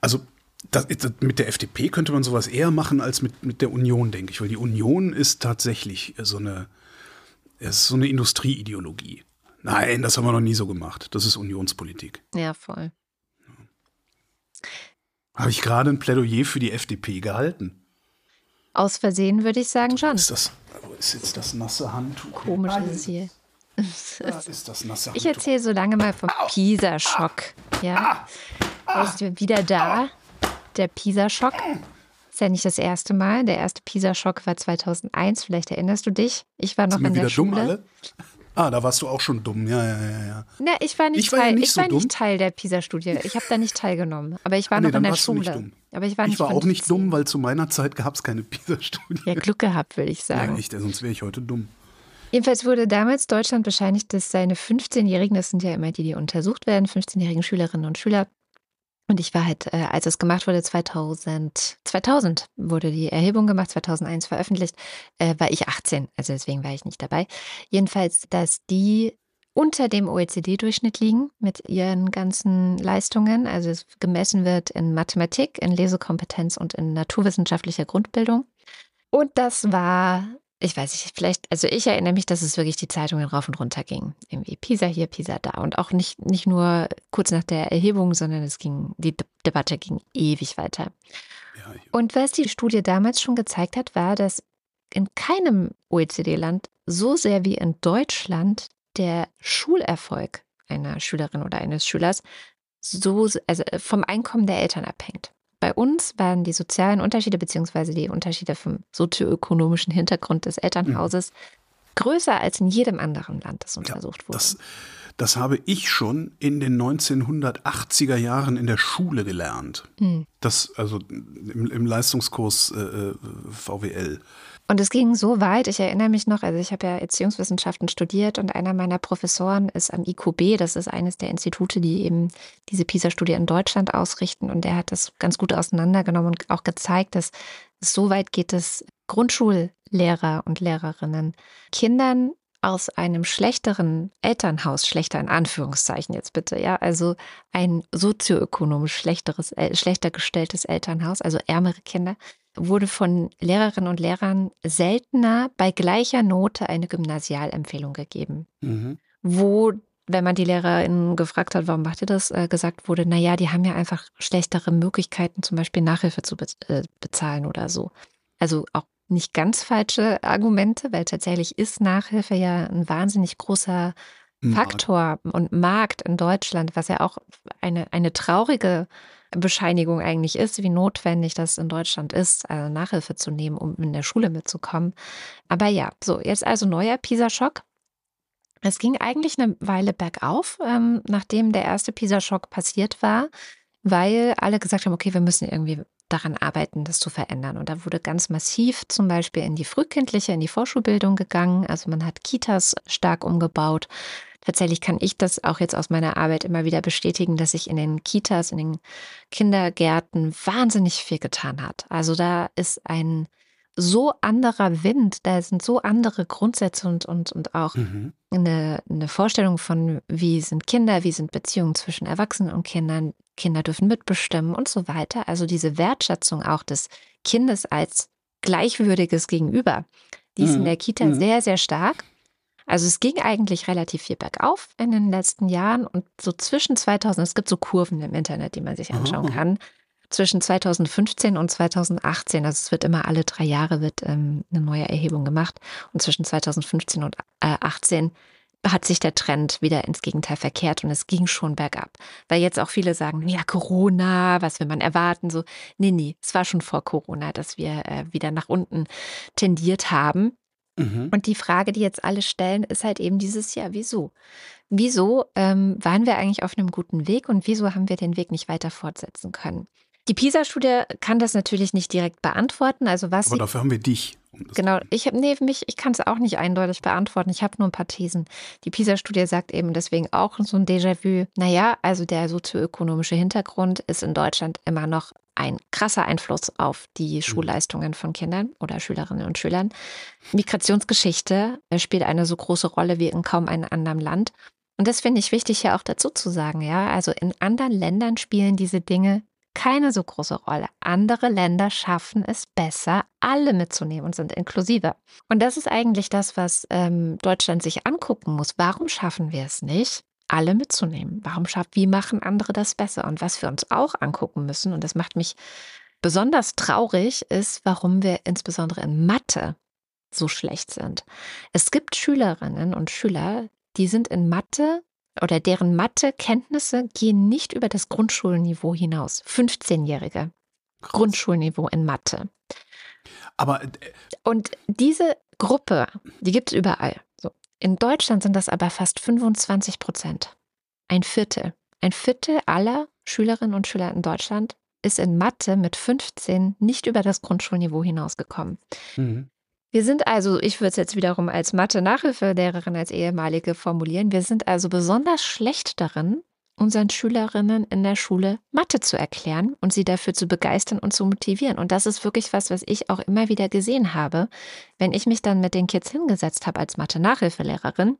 Also das, das, mit der FDP könnte man sowas eher machen als mit, mit der Union, denke ich, weil die Union ist tatsächlich so eine, ist so eine Industrieideologie. Nein, das haben wir noch nie so gemacht. Das ist Unionspolitik. Ja, voll. Habe ich gerade ein Plädoyer für die FDP gehalten? Aus Versehen würde ich sagen schon. Ist das, wo ist jetzt das nasse Handtuch? Komisch ist es hier. Da ist das nasse Handtuch. Ich erzähle so lange mal vom Pisa-Schock. Ja, er ist wieder da. Der Pisa-Schock. Ist ja nicht das erste Mal. Der erste Pisa-Schock war 2001. Vielleicht erinnerst du dich. Ich war noch Sind wir in der wieder dumm Schule. alle? Ah, da warst du auch schon dumm. Ja, ja, ja, ja. Na, ich war nicht Ich war ja Teil. nicht ich so war dumm. nicht Teil der Pisa-Studie. Ich habe da nicht teilgenommen. Aber ich war Ah, nee, noch in der warst du nicht Schule. dumm. Aber ich war nicht Ich war auch nicht 15. dumm, weil zu meiner Zeit gab es keine PISA-Studie. Ja, Glück gehabt, würde ich sagen. Ja, echt, sonst wäre ich heute dumm. Jedenfalls wurde damals Deutschland bescheinigt, dass seine 15-Jährigen, das sind ja immer die, die untersucht werden, 15-jährigen Schülerinnen und Schüler. Und ich war halt, äh, als es gemacht wurde, 2000, 2000 wurde die Erhebung gemacht, 2001 veröffentlicht, äh, war ich 18, also deswegen war ich nicht dabei. Jedenfalls, dass die unter dem OECD-Durchschnitt liegen mit ihren ganzen Leistungen, also es gemessen wird in Mathematik, in Lesekompetenz und in naturwissenschaftlicher Grundbildung. Und das war, ich weiß nicht, vielleicht, also ich erinnere mich, dass es wirklich die Zeitungen rauf und runter ging. Irgendwie Pisa hier, Pisa da. Und auch nicht, nicht nur kurz nach der Erhebung, sondern es ging, die De Debatte ging ewig weiter. Ja, Und was die Studie damals schon gezeigt hat, war, dass in keinem OECD-Land so sehr wie in Deutschland der Schulerfolg einer Schülerin oder eines Schülers so, also vom Einkommen der Eltern abhängt. Bei uns waren die sozialen Unterschiede beziehungsweise die Unterschiede vom sozioökonomischen Hintergrund des Elternhauses größer als in jedem anderen Land, das untersucht wurde. Das, das habe ich schon in den 1980er Jahren in der Schule gelernt. Hm. Das, also im, im Leistungskurs äh, äh, VWL. Und es ging so weit, ich erinnere mich noch, also ich habe ja Erziehungswissenschaften studiert und einer meiner Professoren ist am IQB, das ist eines der Institute, die eben diese PISA-Studie in Deutschland ausrichten. Und der hat das ganz gut auseinandergenommen und auch gezeigt, dass es so weit geht, dass Grundschullehrer und Lehrerinnen Kindern aus einem schlechteren Elternhaus, schlechter in Anführungszeichen jetzt bitte, ja, also ein sozioökonomisch schlechteres, äh, schlechter gestelltes Elternhaus, also ärmere Kinder, wurde von Lehrerinnen und Lehrern seltener bei gleicher Note eine Gymnasialempfehlung gegeben, Mhm. wo wenn man die LehrerInnen gefragt hat, warum macht ihr das, äh, gesagt wurde, naja, die haben ja einfach schlechtere Möglichkeiten, zum Beispiel Nachhilfe zu be äh, bezahlen oder so. Also auch nicht ganz falsche Argumente, weil tatsächlich ist Nachhilfe ja ein wahnsinnig großer Markt. Faktor und Markt in Deutschland, was ja auch eine, eine traurige Bescheinigung eigentlich ist, wie notwendig das in Deutschland ist, also Nachhilfe zu nehmen, um in der Schule mitzukommen. Aber ja, so, jetzt also neuer PISA-Schock. Es ging eigentlich eine Weile bergauf, ähm, nachdem der erste PISA-Schock passiert war, weil alle gesagt haben, okay, wir müssen irgendwie daran arbeiten, das zu verändern. Und da wurde ganz massiv zum Beispiel in die frühkindliche, in die Vorschulbildung gegangen. Also man hat Kitas stark umgebaut. Tatsächlich kann ich das auch jetzt aus meiner Arbeit immer wieder bestätigen, dass sich in den Kitas, in den Kindergärten wahnsinnig viel getan hat. Also da ist ein so anderer Wind, da sind so andere Grundsätze und, und, und auch Mhm. eine, eine Vorstellung von, wie sind Kinder, wie sind Beziehungen zwischen Erwachsenen und Kindern, Kinder dürfen mitbestimmen und so weiter. Also diese Wertschätzung auch des Kindes als gleichwürdiges Gegenüber, die ist in Mhm. der Kita Mhm. sehr, sehr stark. Also es ging eigentlich relativ viel bergauf in den letzten Jahren und so zwischen 2000, es gibt so Kurven im Internet, die man sich anschauen Aha. kann, zwischen 2015 und 2018, also es wird immer alle drei Jahre wird ähm, eine neue Erhebung gemacht und zwischen 2015 und äh, 18 hat sich der Trend wieder ins Gegenteil verkehrt und es ging schon bergab. Weil jetzt auch viele sagen, ja, Corona, was will man erwarten? So, nee, nee, es war schon vor Corona, dass wir äh, wieder nach unten tendiert haben. Mhm. Und die Frage, die jetzt alle stellen, ist halt eben dieses Jahr, wieso? Wieso ähm, waren wir eigentlich auf einem guten Weg und wieso haben wir den Weg nicht weiter fortsetzen können? Die PISA-Studie kann das natürlich nicht direkt beantworten. Also was Aber dafür haben wir dich. Um Genau, ich habe nee, mich, ich kann es auch nicht eindeutig beantworten. Ich habe nur ein paar Thesen. Die PISA-Studie sagt eben deswegen auch so ein Déjà-vu. Naja, also der sozioökonomische Hintergrund ist in Deutschland immer noch ein krasser Einfluss auf die mhm. Schulleistungen von Kindern oder Schülerinnen und Schülern. Migrationsgeschichte äh, spielt eine so große Rolle wie in kaum einem anderen Land. Und das finde ich wichtig hier auch dazu zu sagen, ja. Also in anderen Ländern spielen diese Dinge keine so große Rolle. Andere Länder schaffen es besser, alle mitzunehmen und sind inklusiver. Und das ist eigentlich das, was ähm, Deutschland sich angucken muss. Warum schaffen wir es nicht? alle mitzunehmen. Warum schafft, wie machen andere das besser? Und was wir uns auch angucken müssen, und das macht mich besonders traurig, ist, warum wir insbesondere in Mathe so schlecht sind. Es gibt Schülerinnen und Schüler, die sind in Mathe oder deren Mathekenntnisse gehen nicht über das Grundschulniveau hinaus. 15-Jährige. Grundschulniveau in Mathe. Aber äh, und diese Gruppe, die gibt es überall. In Deutschland sind das aber fast 25 Prozent. Ein Viertel. Ein Viertel aller Schülerinnen und Schüler in Deutschland ist in Mathe mit 15 nicht über das Grundschulniveau hinausgekommen. Mhm. Wir sind also, ich würde es jetzt wiederum als Mathe-Nachhilfelehrerin, als ehemalige formulieren, wir sind also besonders schlecht darin, unseren Schülerinnen in der Schule Mathe zu erklären und sie dafür zu begeistern und zu motivieren. Und das ist wirklich was, was ich auch immer wieder gesehen habe, wenn ich mich dann mit den Kids hingesetzt habe als Mathe-Nachhilfelehrerin.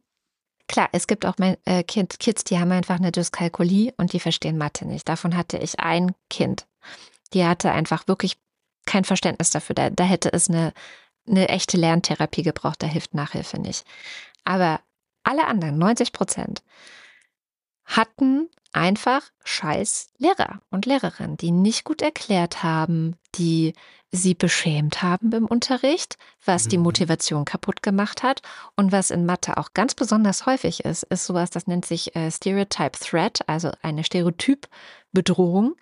Klar, es gibt auch mein, äh, kind, Kids, die haben einfach eine Dyskalkulie und die verstehen Mathe nicht. Davon hatte ich ein Kind. Die hatte einfach wirklich kein Verständnis dafür. Da, da hätte es eine, eine echte Lerntherapie gebraucht, da hilft Nachhilfe nicht. Aber alle anderen, 90 Prozent, hatten einfach scheiß Lehrer und Lehrerinnen, die nicht gut erklärt haben, die sie beschämt haben im Unterricht, was die mhm. Motivation kaputt gemacht hat. Und was in Mathe auch ganz besonders häufig ist, ist sowas, das nennt sich äh, Stereotype Threat, also eine Stereotypbedrohung,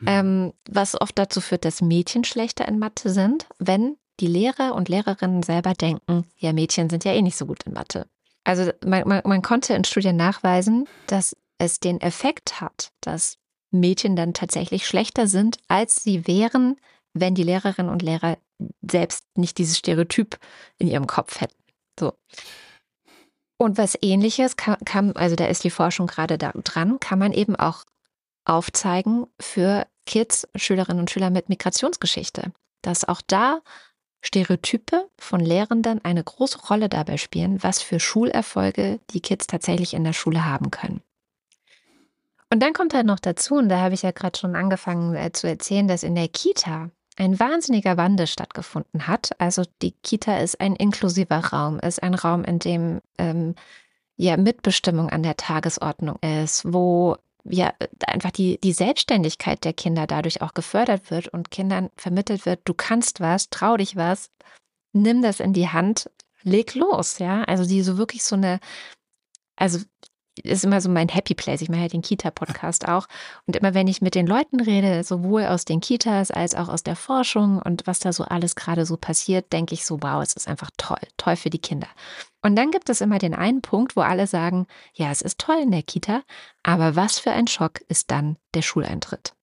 mhm. ähm, was oft dazu führt, dass Mädchen schlechter in Mathe sind, wenn die Lehrer und Lehrerinnen selber denken, ja, Mädchen sind ja eh nicht so gut in Mathe. Also man, man, man konnte in Studien nachweisen, dass es den Effekt hat, dass Mädchen dann tatsächlich schlechter sind, als sie wären, wenn die Lehrerinnen und Lehrer selbst nicht dieses Stereotyp in ihrem Kopf hätten. So. Und was ähnliches kann, kann, also da ist die Forschung gerade da dran, kann man eben auch aufzeigen für Kids, Schülerinnen und Schüler mit Migrationsgeschichte, dass auch da Stereotype von Lehrenden eine große Rolle dabei spielen, was für Schulerfolge die Kids tatsächlich in der Schule haben können. Und dann kommt halt noch dazu, und da habe ich ja gerade schon angefangen äh, zu erzählen, dass in der Kita ein wahnsinniger Wandel stattgefunden hat. Also die Kita ist ein inklusiver Raum, ist ein Raum, in dem ähm, ja Mitbestimmung an der Tagesordnung ist, wo ja einfach die, die Selbstständigkeit der Kinder dadurch auch gefördert wird und Kindern vermittelt wird, du kannst was, trau dich was, nimm das in die Hand, leg los, ja. Also die so wirklich so eine, also ist immer so mein Happy Place. Ich mache ja den Kita-Podcast auch. Und immer wenn ich mit den Leuten rede, sowohl aus den Kitas als auch aus der Forschung und was da so alles gerade so passiert, denke ich so, wow, es ist einfach toll, toll für die Kinder. Und dann gibt es immer den einen Punkt, wo alle sagen, ja, es ist toll in der Kita, aber was für ein Schock ist dann der Schuleintritt.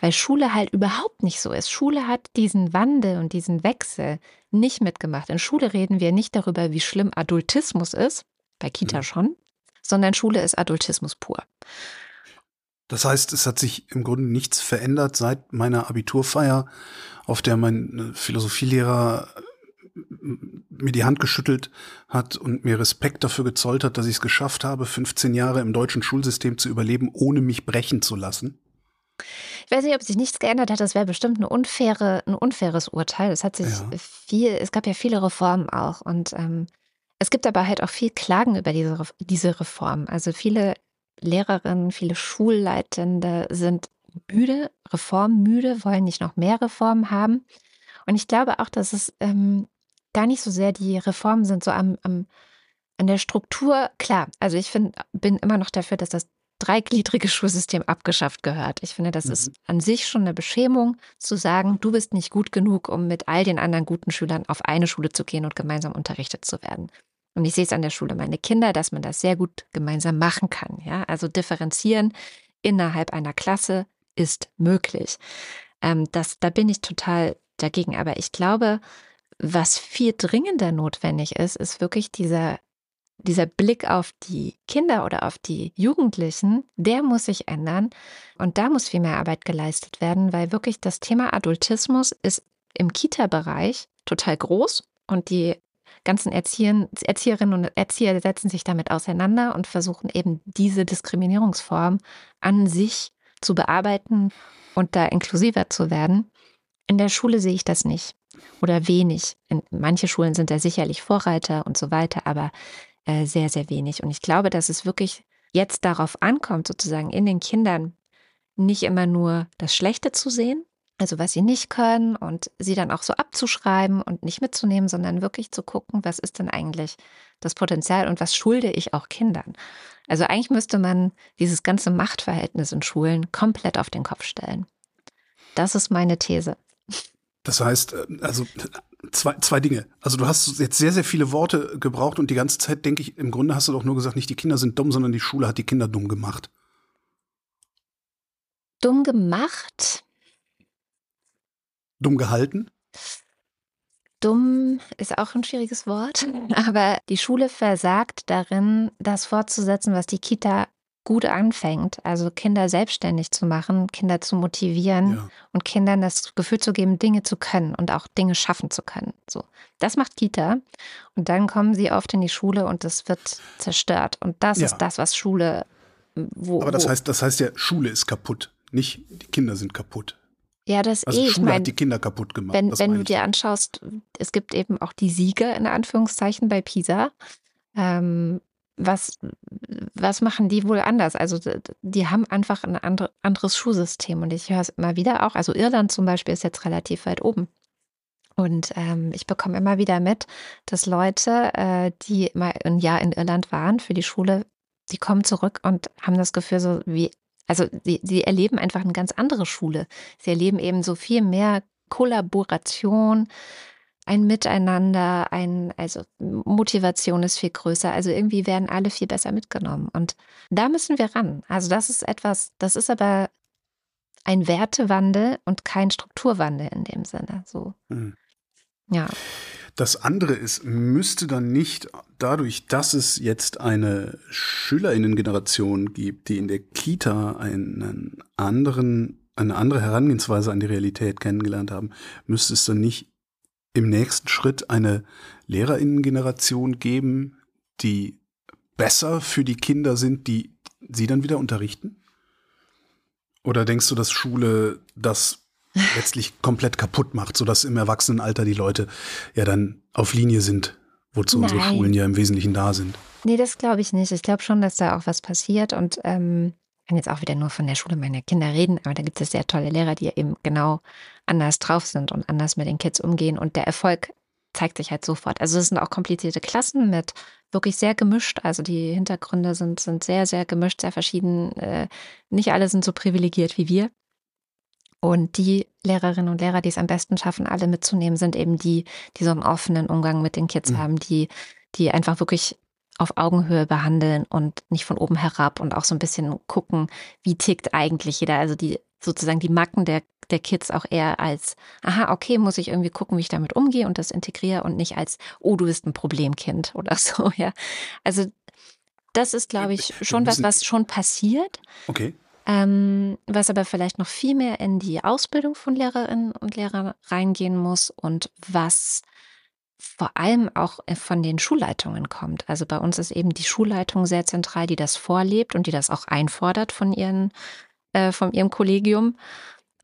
Weil Schule halt überhaupt nicht so ist. Schule hat diesen Wandel und diesen Wechsel nicht mitgemacht. In Schule reden wir nicht darüber, wie schlimm Adultismus ist, bei Kita mhm. schon, sondern Schule ist Adultismus pur. Das heißt, es hat sich im Grunde nichts verändert seit meiner Abiturfeier, auf der mein äh, Philosophielehrer äh, mir die Hand geschüttelt hat und mir Respekt dafür gezollt hat, dass ich es geschafft habe, 15 Jahre im deutschen Schulsystem zu überleben, ohne mich brechen zu lassen. Ich weiß nicht, ob sich nichts geändert hat. Das wäre bestimmt eine unfaire, ein unfaires Urteil. Es hat sich ja. viel, es gab ja viele Reformen auch und ähm, es gibt aber halt auch viel Klagen über diese, diese Reform. Also viele Lehrerinnen, viele Schulleitende sind müde, reformmüde, wollen nicht noch mehr Reformen haben. Und ich glaube auch, dass es ähm, gar nicht so sehr die Reformen sind, so am, am an der Struktur. Klar, also ich find, bin immer noch dafür, dass das dreigliedrige Schulsystem abgeschafft gehört. Ich finde, das mhm. ist an sich schon eine Beschämung, zu sagen, du bist nicht gut genug, um mit all den anderen guten Schülern auf eine Schule zu gehen und gemeinsam unterrichtet zu werden. Und ich sehe es an der Schule meine Kinder, dass man das sehr gut gemeinsam machen kann. Ja, also differenzieren innerhalb einer Klasse ist möglich. Ähm, das, da bin ich total dagegen. Aber ich glaube, was viel dringender notwendig ist, ist wirklich dieser dieser Blick auf die Kinder oder auf die Jugendlichen, der muss sich ändern. Und da muss viel mehr Arbeit geleistet werden, weil wirklich das Thema Adultismus ist im Kita-Bereich total groß und die ganzen Erziehern, Erzieherinnen und Erzieher setzen sich damit auseinander und versuchen eben diese Diskriminierungsform an sich zu bearbeiten und da inklusiver zu werden. In der Schule sehe ich das nicht oder wenig. In, manche Schulen sind da sicherlich Vorreiter und so weiter, aber äh, sehr, sehr wenig. Und ich glaube, dass es wirklich jetzt darauf ankommt, sozusagen in den Kindern nicht immer nur das Schlechte zu sehen, also was sie nicht können und sie dann auch so abzuschreiben und nicht mitzunehmen, sondern wirklich zu gucken, was ist denn eigentlich das Potenzial und was schulde ich auch Kindern. Also eigentlich müsste man dieses ganze Machtverhältnis in Schulen komplett auf den Kopf stellen. Das ist meine These. Das heißt, äh, also zwei, zwei Dinge. Also du hast jetzt sehr, sehr viele Worte gebraucht und die ganze Zeit denke ich, im Grunde hast du doch nur gesagt, nicht die Kinder sind dumm, sondern die Schule hat die Kinder dumm gemacht. Dumm gemacht? Dumm gehalten? Dumm ist auch ein schwieriges Wort, aber die Schule versagt darin, das fortzusetzen, was die Kita gut anfängt, also Kinder selbstständig zu machen, Kinder zu motivieren ja. und Kindern das Gefühl zu geben, Dinge zu können und auch Dinge schaffen zu können. So, das macht Kita und dann kommen sie oft in die Schule und das wird zerstört und das ja. ist das, was Schule. Wo, Aber das heißt, das heißt ja, Schule ist kaputt, nicht die Kinder sind kaputt. Ja, das also eh. Schule ich mein, hat die Kinder kaputt gemacht. Wenn, wenn du dir anschaust, es gibt eben auch die Sieger in Anführungszeichen bei PISA. Ähm, was, was machen die wohl anders? Also die haben einfach ein andre, anderes Schulsystem und ich höre es immer wieder auch. Also Irland zum Beispiel ist jetzt relativ weit oben. Und ähm, ich bekomme immer wieder mit, dass Leute, äh, die mal ein Jahr in Irland waren für die Schule, die kommen zurück und haben das Gefühl, so wie also sie, sie erleben einfach eine ganz andere Schule. Sie erleben eben so viel mehr Kollaboration, ein Miteinander, ein, also Motivation ist viel größer. Also irgendwie werden alle viel besser mitgenommen. Und da müssen wir ran. Also das ist etwas, das ist aber ein Wertewandel und kein Strukturwandel in dem Sinne. So. Mhm. Ja. Das andere ist, müsste dann nicht dadurch, dass es jetzt eine Schülerinnengeneration gibt, die in der Kita einen anderen, eine andere Herangehensweise an die Realität kennengelernt haben, müsste es dann nicht im nächsten Schritt eine Lehrerinnengeneration geben, die besser für die Kinder sind, die sie dann wieder unterrichten? Oder denkst du, dass Schule das letztlich komplett kaputt macht, sodass im Erwachsenenalter die Leute ja dann auf Linie sind, wozu Nein. unsere Schulen ja im Wesentlichen da sind. Nee, das glaube ich nicht. Ich glaube schon, dass da auch was passiert und ähm, kann jetzt auch wieder nur von der Schule meiner Kinder reden, aber da gibt es sehr tolle Lehrer, die eben genau anders drauf sind und anders mit den Kids umgehen und der Erfolg zeigt sich halt sofort. Also es sind auch komplizierte Klassen mit wirklich sehr gemischt. Also die Hintergründe sind, sind sehr, sehr gemischt, sehr verschieden. Äh, nicht alle sind so privilegiert wie wir. Und die Lehrerinnen und Lehrer, die es am besten schaffen, alle mitzunehmen, sind eben die, die so einen offenen Umgang mit den Kids mhm. haben, die, die einfach wirklich auf Augenhöhe behandeln und nicht von oben herab und auch so ein bisschen gucken, wie tickt eigentlich jeder. Also die sozusagen die Macken der, der Kids auch eher als, aha, okay, muss ich irgendwie gucken, wie ich damit umgehe und das integriere und nicht als, oh, du bist ein Problemkind oder so, ja. Also das ist, glaube ich, schon was, was schon passiert. Okay. Ähm, was aber vielleicht noch viel mehr in die Ausbildung von Lehrerinnen und Lehrern reingehen muss und was vor allem auch äh, von den Schulleitungen kommt. Also bei uns ist eben die Schulleitung sehr zentral, die das vorlebt und die das auch einfordert von ihren, äh, von ihrem Kollegium.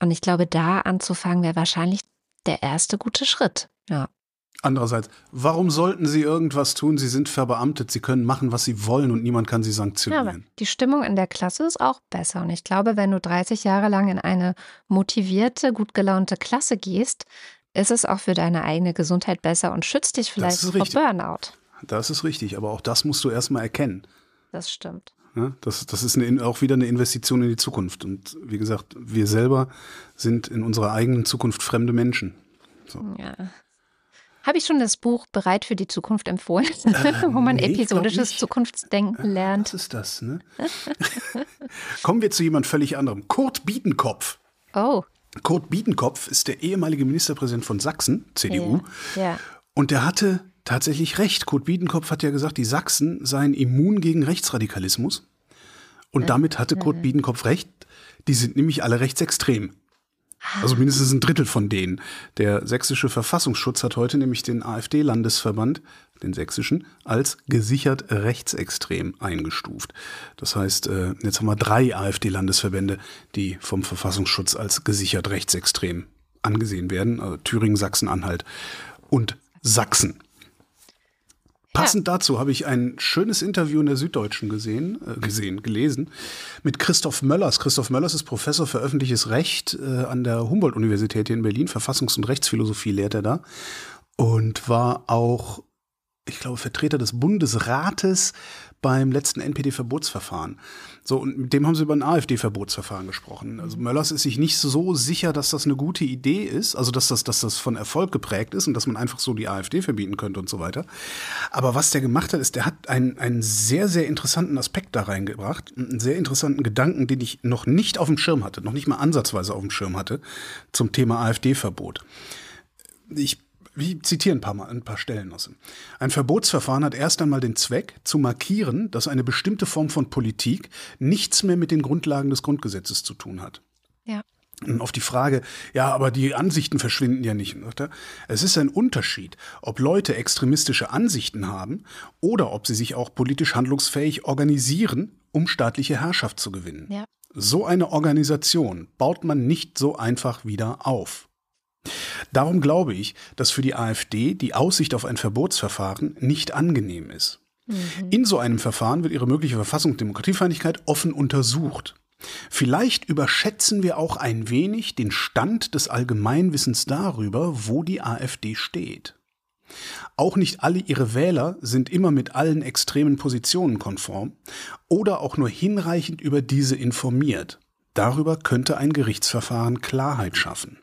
Und ich glaube, da anzufangen wäre wahrscheinlich der erste gute Schritt. Ja. Andererseits, warum sollten sie irgendwas tun? Sie sind verbeamtet, sie können machen, was sie wollen und niemand kann sie sanktionieren. Ja, die Stimmung in der Klasse ist auch besser. Und ich glaube, wenn du 30 Jahre lang in eine motivierte, gut gelaunte Klasse gehst, ist es auch für deine eigene Gesundheit besser und schützt dich vielleicht vor Burnout. Das ist richtig, aber auch das musst du erstmal erkennen. Das stimmt. Ja, das, das ist eine, auch wieder eine Investition in die Zukunft. Und wie gesagt, wir selber sind in unserer eigenen Zukunft fremde Menschen. So. Ja. Habe ich schon das Buch Bereit für die Zukunft empfohlen, äh, wo man nee, episodisches Zukunftsdenken äh, lernt? Was ist das, ne? Kommen wir zu jemand völlig anderem. Kurt Biedenkopf. Oh. Kurt Biedenkopf ist der ehemalige Ministerpräsident von Sachsen, CDU. Ja. ja. Und der hatte tatsächlich recht. Kurt Biedenkopf hat ja gesagt, die Sachsen seien immun gegen Rechtsradikalismus. Und damit hatte Kurt Biedenkopf recht. Die sind nämlich alle rechtsextrem. Also mindestens ein Drittel von denen. Der sächsische Verfassungsschutz hat heute nämlich den AfD-Landesverband, den sächsischen, als gesichert rechtsextrem eingestuft. Das heißt, äh, jetzt haben wir drei AfD-Landesverbände, die vom Verfassungsschutz als gesichert rechtsextrem angesehen werden. Also Thüringen, Sachsen-Anhalt und Sachsen. Passend dazu habe ich ein schönes Interview in der Süddeutschen gesehen, äh, gesehen, gelesen, mit Christoph Möllers. Christoph Möllers ist Professor für öffentliches Recht äh, an der Humboldt-Universität hier in Berlin. Verfassungs- und Rechtsphilosophie lehrt er da. Und war auch, ich glaube, Vertreter des Bundesrates beim letzten NPD-Verbotsverfahren. So, und mit dem haben sie über ein AfD-Verbotsverfahren gesprochen. Also Möllers ist sich nicht so sicher, dass das eine gute Idee ist, also dass das, dass das von Erfolg geprägt ist und dass man einfach so die AfD verbieten könnte und so weiter. Aber was der gemacht hat, ist, der hat einen, einen sehr, sehr interessanten Aspekt da reingebracht, einen sehr interessanten Gedanken, den ich noch nicht auf dem Schirm hatte, noch nicht mal ansatzweise auf dem Schirm hatte, zum Thema AfD-Verbot. Ich wie zitiere ein paar, mal, ein paar Stellen aus. Ein Verbotsverfahren hat erst einmal den Zweck, zu markieren, dass eine bestimmte Form von Politik nichts mehr mit den Grundlagen des Grundgesetzes zu tun hat. Ja. Und auf die Frage, ja, aber die Ansichten verschwinden ja nicht. Es ist ein Unterschied, ob Leute extremistische Ansichten haben oder ob sie sich auch politisch handlungsfähig organisieren, um staatliche Herrschaft zu gewinnen. Ja. So eine Organisation baut man nicht so einfach wieder auf. Darum glaube ich, dass für die AfD die Aussicht auf ein Verbotsverfahren nicht angenehm ist. Mhm. In so einem Verfahren wird ihre mögliche Verfassung Demokratiefeindlichkeit offen untersucht. Vielleicht überschätzen wir auch ein wenig den Stand des Allgemeinwissens darüber, wo die AfD steht. Auch nicht alle ihre Wähler sind immer mit allen extremen Positionen konform oder auch nur hinreichend über diese informiert. Darüber könnte ein Gerichtsverfahren Klarheit schaffen.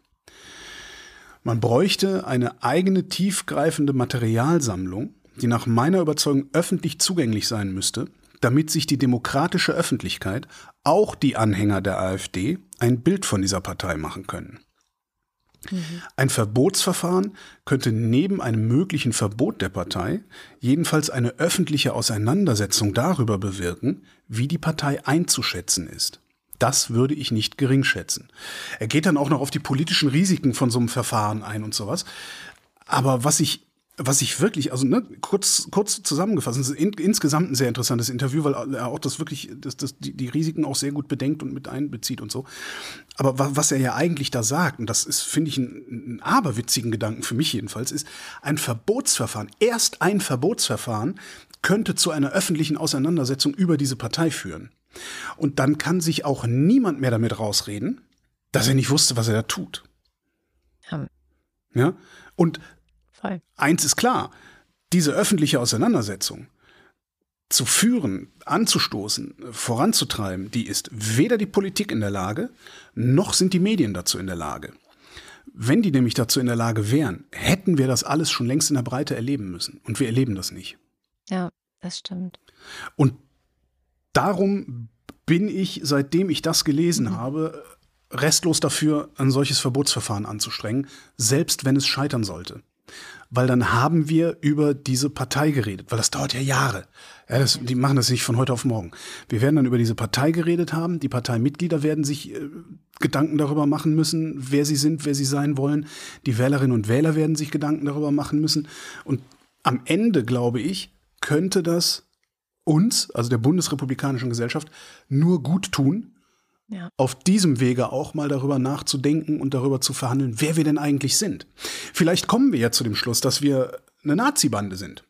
Man bräuchte eine eigene tiefgreifende Materialsammlung, die nach meiner Überzeugung öffentlich zugänglich sein müsste, damit sich die demokratische Öffentlichkeit, auch die Anhänger der AfD, ein Bild von dieser Partei machen können. Mhm. Ein Verbotsverfahren könnte neben einem möglichen Verbot der Partei jedenfalls eine öffentliche Auseinandersetzung darüber bewirken, wie die Partei einzuschätzen ist. Das würde ich nicht gering schätzen. Er geht dann auch noch auf die politischen Risiken von so einem Verfahren ein und sowas. Aber was ich was ich wirklich, also ne, kurz, kurz zusammengefasst, ist in, insgesamt ein sehr interessantes Interview, weil er auch das wirklich, das, das, die, die Risiken auch sehr gut bedenkt und mit einbezieht und so. Aber was er ja eigentlich da sagt, und das ist, finde ich, ein, ein aberwitzigen Gedanken für mich jedenfalls, ist, ein Verbotsverfahren, erst ein Verbotsverfahren könnte zu einer öffentlichen Auseinandersetzung über diese Partei führen. Und dann kann sich auch niemand mehr damit rausreden, dass er nicht wusste, was er da tut. Ja. ja? Und Voll. eins ist klar, diese öffentliche Auseinandersetzung zu führen, anzustoßen, voranzutreiben, die ist weder die Politik in der Lage, noch sind die Medien dazu in der Lage. Wenn die nämlich dazu in der Lage wären, hätten wir das alles schon längst in der Breite erleben müssen. Und wir erleben das nicht. Ja, das stimmt. Und darum bin ich, seitdem ich das gelesen mhm. habe, restlos dafür, ein solches Verbotsverfahren anzustrengen, selbst wenn es scheitern sollte. Weil dann haben wir über diese Partei geredet, weil das dauert ja Jahre. Ja, das, die machen das nicht von heute auf morgen. Wir werden dann über diese Partei geredet haben. Die Parteimitglieder werden sich äh, Gedanken darüber machen müssen, wer sie sind, wer sie sein wollen. Die Wählerinnen und Wähler werden sich Gedanken darüber machen müssen. Und am Ende, glaube ich, könnte das uns, also der bundesrepublikanischen Gesellschaft, nur gut tun, ja. auf diesem Wege auch mal darüber nachzudenken und darüber zu verhandeln, wer wir denn eigentlich sind. Vielleicht kommen wir ja zu dem Schluss, dass wir eine Nazi-Bande sind.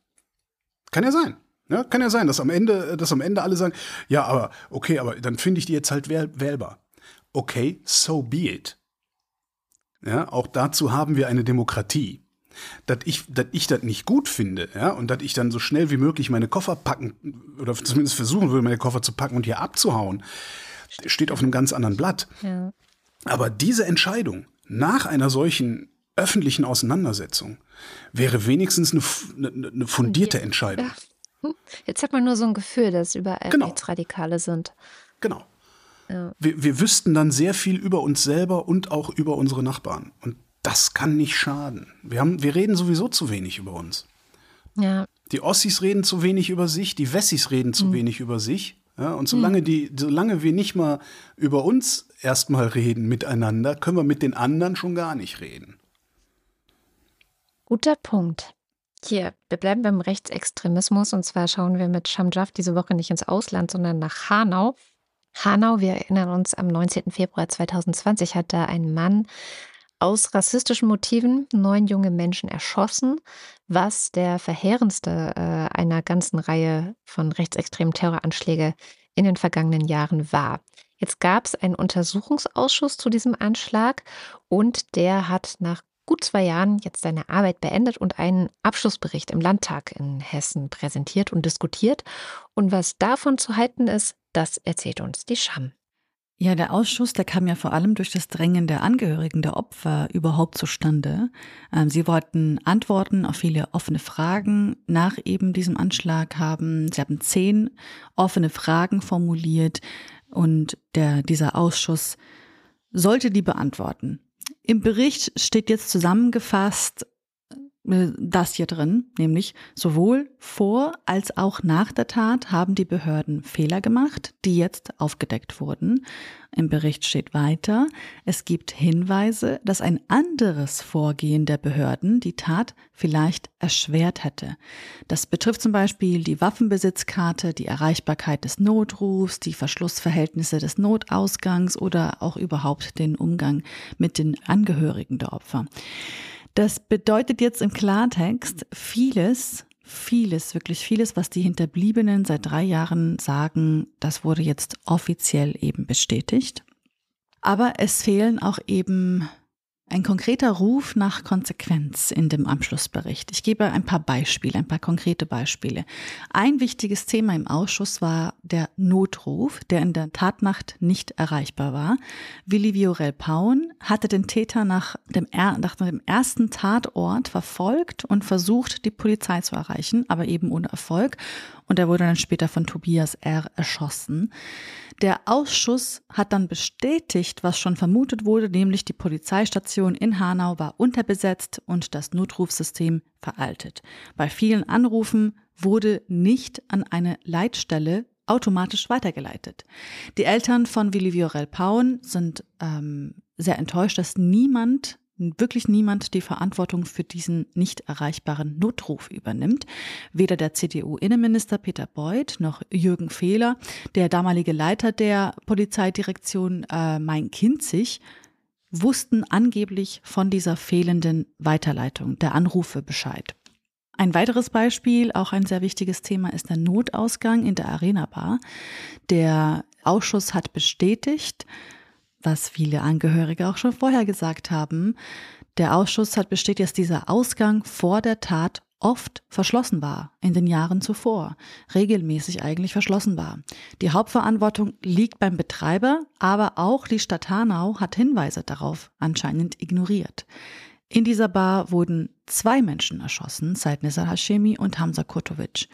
Kann ja sein. Ja, kann ja sein, dass am Ende, dass am Ende alle sagen, ja, aber okay, aber dann finde ich die jetzt halt wähl wählbar. Okay, so be it. Ja, auch dazu haben wir eine Demokratie dass ich, dass ich das nicht gut finde, ja, und dass ich dann so schnell wie möglich meine Koffer packen oder zumindest versuchen würde, meine Koffer zu packen und hier abzuhauen, steht auf einem ganz anderen Blatt. Ja. Aber diese Entscheidung nach einer solchen öffentlichen Auseinandersetzung wäre wenigstens eine, eine, fundierte Entscheidung. Ja. Jetzt hat man nur so ein Gefühl, dass überall genau. Rechtsradikale sind. Genau. Ja. Wir, wir wüssten dann sehr viel über uns selber und auch über unsere Nachbarn. Und das kann nicht schaden. Wir, haben, wir reden sowieso zu wenig über uns. Ja. Die Ossis reden zu wenig über sich, die Wessis reden zu mhm. wenig über sich. Ja, und solange, mhm. die, solange wir nicht mal über uns erstmal reden miteinander, können wir mit den anderen schon gar nicht reden. Guter Punkt. Hier, wir bleiben beim Rechtsextremismus und zwar schauen wir mit Shamjaf diese Woche nicht ins Ausland, sondern nach Hanau. Hanau, wir erinnern uns, am 19. Februar 2020 hat da ein Mann aus rassistischen Motiven neun junge Menschen erschossen, was der verheerendste äh, einer ganzen Reihe von rechtsextremen Terroranschläge in den vergangenen Jahren war. Jetzt gab es einen Untersuchungsausschuss zu diesem Anschlag und der hat nach gut zwei Jahren jetzt seine Arbeit beendet und einen Abschlussbericht im Landtag in Hessen präsentiert und diskutiert. Und was davon zu halten ist, das erzählt uns die Scham. Ja, der Ausschuss, der kam ja vor allem durch das Drängen der Angehörigen der Opfer überhaupt zustande. Ähm, sie wollten Antworten auf viele offene Fragen nach eben diesem Anschlag haben. Sie haben zehn offene Fragen formuliert und der, dieser Ausschuss sollte die beantworten. Im Bericht steht jetzt zusammengefasst das hier drin, nämlich sowohl vor als auch nach der Tat haben die Behörden Fehler gemacht, die jetzt aufgedeckt wurden. Im Bericht steht weiter, es gibt Hinweise, dass ein anderes Vorgehen der Behörden die Tat vielleicht erschwert hätte. Das betrifft zum Beispiel die Waffenbesitzkarte, die Erreichbarkeit des Notrufs, die Verschlussverhältnisse des Notausgangs oder auch überhaupt den Umgang mit den Angehörigen der Opfer. Das bedeutet jetzt im Klartext vieles, vieles, wirklich vieles, was die Hinterbliebenen seit drei Jahren sagen, das wurde jetzt offiziell eben bestätigt. Aber es fehlen auch eben ein konkreter Ruf nach Konsequenz in dem Abschlussbericht. Ich gebe ein paar Beispiele, ein paar konkrete Beispiele. Ein wichtiges Thema im Ausschuss war der Notruf, der in der Tatnacht nicht erreichbar war. Willi Viorel Paun hatte den Täter nach dem, nach dem ersten Tatort verfolgt und versucht, die Polizei zu erreichen, aber eben ohne Erfolg. Und er wurde dann später von Tobias R. erschossen. Der Ausschuss hat dann bestätigt, was schon vermutet wurde, nämlich die Polizeistation in Hanau war unterbesetzt und das Notrufsystem veraltet. Bei vielen Anrufen wurde nicht an eine Leitstelle automatisch weitergeleitet. Die Eltern von Willi Viorel Paun sind ähm, sehr enttäuscht, dass niemand wirklich niemand die Verantwortung für diesen nicht erreichbaren Notruf übernimmt. Weder der CDU-Innenminister Peter Beuth noch Jürgen Fehler, der damalige Leiter der Polizeidirektion äh, Main-Kinzig, wussten angeblich von dieser fehlenden Weiterleitung der Anrufe Bescheid. Ein weiteres Beispiel, auch ein sehr wichtiges Thema, ist der Notausgang in der Arena Bar. Der Ausschuss hat bestätigt, was viele Angehörige auch schon vorher gesagt haben. Der Ausschuss hat bestätigt, dass dieser Ausgang vor der Tat oft verschlossen war in den Jahren zuvor, regelmäßig eigentlich verschlossen war. Die Hauptverantwortung liegt beim Betreiber, aber auch die Stadt Hanau hat Hinweise darauf anscheinend ignoriert. In dieser Bar wurden zwei Menschen erschossen, Said Nizar Hashemi und Hamza Kurtovic.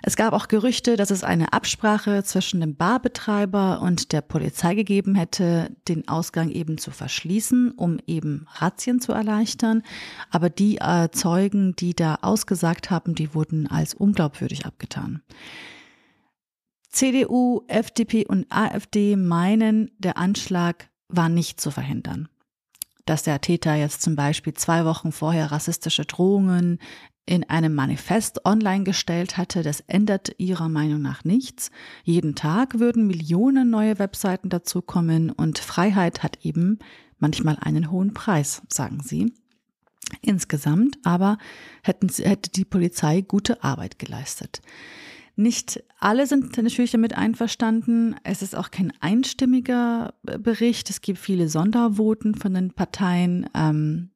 Es gab auch Gerüchte, dass es eine Absprache zwischen dem Barbetreiber und der Polizei gegeben hätte, den Ausgang eben zu verschließen, um eben Razzien zu erleichtern. Aber die äh, Zeugen, die da ausgesagt haben, die wurden als unglaubwürdig abgetan. CDU, FDP und AfD meinen, der Anschlag war nicht zu verhindern dass der Täter jetzt zum Beispiel zwei Wochen vorher rassistische Drohungen in einem Manifest online gestellt hatte, das ändert ihrer Meinung nach nichts. Jeden Tag würden Millionen neue Webseiten dazukommen und Freiheit hat eben manchmal einen hohen Preis, sagen sie. Insgesamt aber hätten, hätte die Polizei gute Arbeit geleistet. Nicht alle sind natürlich damit einverstanden. Es ist auch kein einstimmiger äh, Bericht. Es gibt viele Sondervoten von den Parteien. Ähm,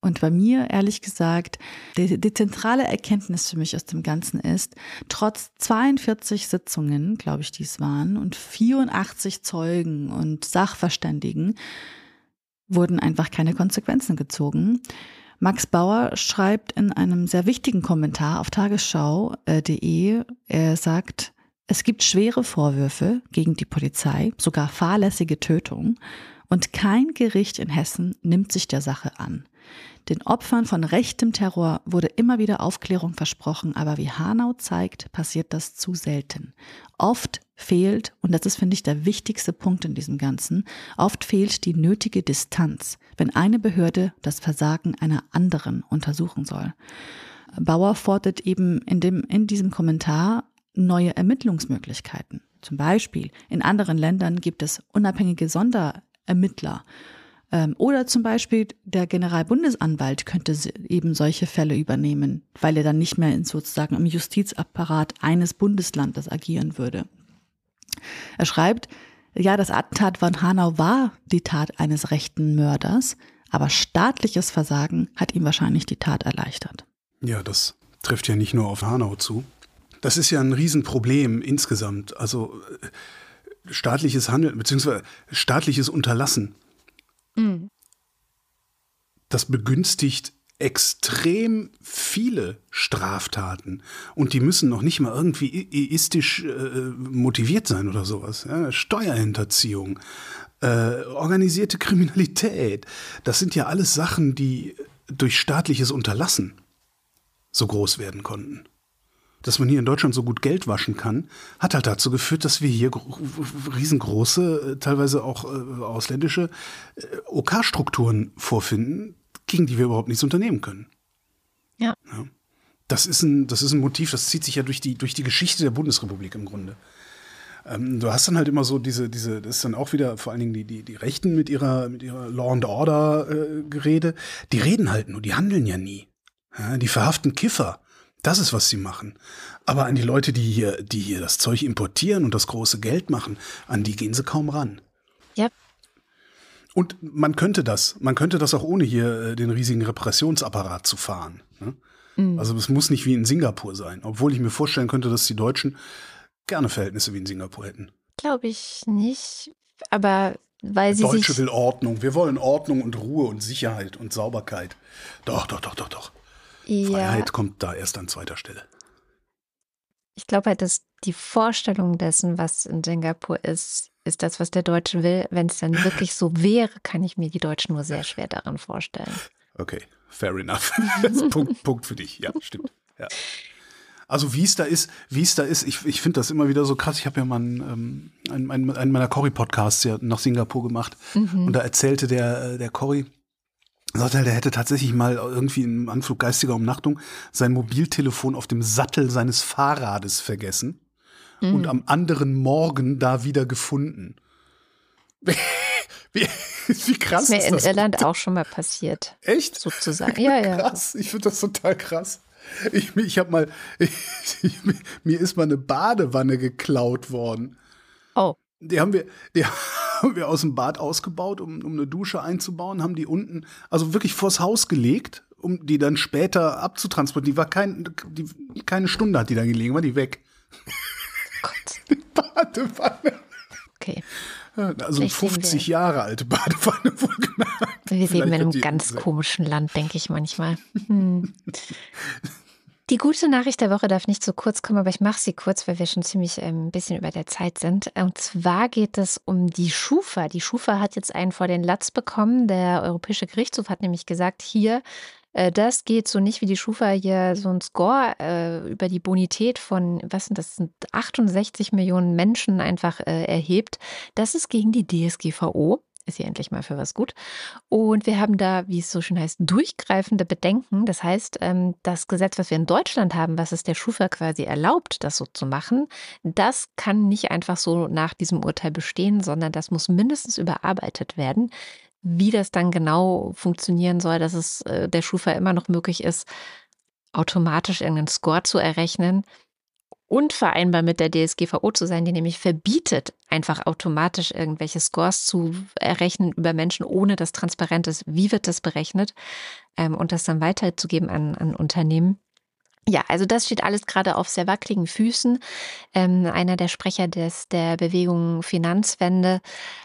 und bei mir, ehrlich gesagt, die, die, zentrale Erkenntnis für mich aus dem Ganzen ist, trotz 42 Sitzungen, glaube ich, dies waren, und 84 Zeugen und Sachverständigen, wurden einfach keine Konsequenzen gezogen. Max Bauer schreibt in einem sehr wichtigen Kommentar auf tagesschau.de, er sagt, es gibt schwere Vorwürfe gegen die Polizei, sogar fahrlässige Tötung, und kein Gericht in Hessen nimmt sich der Sache an. Den Opfern von rechtem Terror wurde immer wieder Aufklärung versprochen, aber wie Hanau zeigt, passiert das zu selten. Oft fehlt, und das ist, finde ich, der wichtigste Punkt in diesem Ganzen, oft fehlt die nötige Distanz, wenn eine Behörde das Versagen einer anderen untersuchen soll. Bauer fordert eben in, dem, in diesem Kommentar neue Ermittlungsmöglichkeiten. Zum Beispiel in anderen Ländern gibt es unabhängige Sonderermittler. Ähm, oder zum Beispiel der Generalbundesanwalt könnte eben solche Fälle übernehmen, weil er dann nicht mehr in sozusagen im Justizapparat eines Bundeslandes agieren würde. Er schreibt, ja, das Attentat von Hanau war die Tat eines rechten Mörders, aber staatliches Versagen hat ihm wahrscheinlich die Tat erleichtert. Ja, das trifft ja nicht nur auf Hanau zu. Das ist ja ein Riesenproblem insgesamt. Also äh, staatliches Handeln beziehungsweise staatliches Unterlassen. Mhm. Das begünstigt extrem viele Straftaten und die müssen noch nicht mal irgendwie eistisch äh, motiviert sein oder sowas. Ja? Steuerhinterziehung, äh, organisierte Kriminalität, das sind ja alles Sachen, die durch staatliches Unterlassen so groß werden konnten. Dass man hier in Deutschland so gut Geld waschen kann, hat halt dazu geführt, dass wir hier riesengroße, äh, teilweise auch äh, ausländische äh, OK-Strukturen vorfinden, gegen die wir überhaupt nichts unternehmen können. Ja. ja. Das ist ein, das ist ein Motiv, das zieht sich ja durch die, durch die Geschichte der Bundesrepublik im Grunde. Ähm, du hast dann halt immer so diese, diese, das ist dann auch wieder vor allen Dingen die, die, die Rechten mit ihrer, mit ihrer Law and Order äh, Gerede, die reden halt nur, die handeln ja nie. Ja, die verhaften Kiffer. Das ist, was sie machen. Aber an die Leute, die hier, die hier das Zeug importieren und das große Geld machen, an die gehen sie kaum ran. Ja. Und man könnte das, man könnte das auch ohne hier äh, den riesigen Repressionsapparat zu fahren. Ne? Mhm. Also es muss nicht wie in Singapur sein, obwohl ich mir vorstellen könnte, dass die Deutschen gerne Verhältnisse wie in Singapur hätten. Glaube ich nicht, aber weil sie Deutsche will Ordnung. Wir wollen Ordnung und Ruhe und Sicherheit und Sauberkeit. Doch, doch, doch, doch, doch. Ja. Freiheit kommt da erst an zweiter Stelle. Ich glaube halt, dass die Vorstellung dessen, was in Singapur ist, ist das, was der Deutsche will. Wenn es dann wirklich so wäre, kann ich mir die Deutschen nur sehr schwer daran vorstellen. Okay, fair enough. Punkt, Punkt für dich. Ja, stimmt. Ja. Also wie es da ist, wie es da ist, ich, ich finde das immer wieder so krass. Ich habe ja mal einen, ähm, einen, einen meiner Cory-Podcasts ja nach Singapur gemacht mhm. und da erzählte der, äh, der Cory, sagt er, der hätte tatsächlich mal irgendwie im Anflug geistiger Umnachtung sein Mobiltelefon auf dem Sattel seines Fahrrades vergessen mhm. und am anderen Morgen da wieder gefunden. Wie, wie krass ist mir ist in das? Irland auch schon mal passiert. Echt? Sozusagen. Ja, ja. Krass. Ich finde das total krass. Ich, ich habe mal, ich, ich, mir ist mal eine Badewanne geklaut worden. Oh. Die haben wir, die haben wir aus dem Bad ausgebaut, um, um eine Dusche einzubauen, haben die unten, also wirklich vors Haus gelegt, um die dann später abzutransportieren. Die war kein, die, keine Stunde hat die da gelegen, war die weg. Gott. Die Badewanne. Okay. Also 50 Jahre alte Badewanne wohlgemerkt. Wir leben in einem ganz komischen Land, denke ich manchmal. Hm. Die gute Nachricht der Woche darf nicht so kurz kommen, aber ich mache sie kurz, weil wir schon ziemlich ähm, ein bisschen über der Zeit sind. Und zwar geht es um die Schufa. Die Schufa hat jetzt einen vor den Latz bekommen. Der Europäische Gerichtshof hat nämlich gesagt, hier, äh, das geht so nicht, wie die Schufa hier so ein Score äh, über die Bonität von, was sind das, sind 68 Millionen Menschen einfach äh, erhebt. Das ist gegen die DSGVO ist hier endlich mal für was gut. Und wir haben da, wie es so schön heißt, durchgreifende Bedenken. Das heißt, ähm, das Gesetz, was wir in Deutschland haben, was es der Schufa quasi erlaubt, das so zu machen, das kann nicht einfach so nach diesem Urteil bestehen, sondern das muss mindestens überarbeitet werden. Wie das dann genau funktionieren soll, dass es äh, der Schufa immer noch möglich ist, automatisch irgendeinen Score zu errechnen, unvereinbar mit der DSGVO zu sein, die nämlich verbietet, einfach automatisch irgendwelche Scores zu errechnen über Menschen, ohne dass transparent ist, wie wird das berechnet ähm, und das dann weiterzugeben an, an Unternehmen. Ja, also das steht alles gerade auf sehr wackeligen Füßen. Ähm, einer der Sprecher des, der Bewegung Finanzwende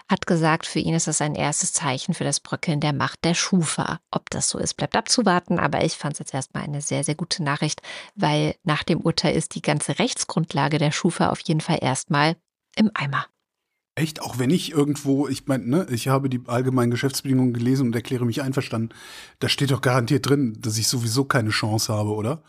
hat gesagt, für ihn ist das ein erstes Zeichen für das Bröckeln der Macht der Schufa. Ob das so ist, bleibt abzuwarten, aber ich fand es jetzt erstmal eine sehr, sehr gute Nachricht, weil nach dem Urteil ist die ganze Rechtsgrundlage der Schufa auf jeden Fall erstmal im Eimer. Echt? Auch wenn ich irgendwo, ich meine, ne, ich habe die allgemeinen Geschäftsbedingungen gelesen und erkläre mich einverstanden. Da steht doch garantiert drin, dass ich sowieso keine Chance habe, oder?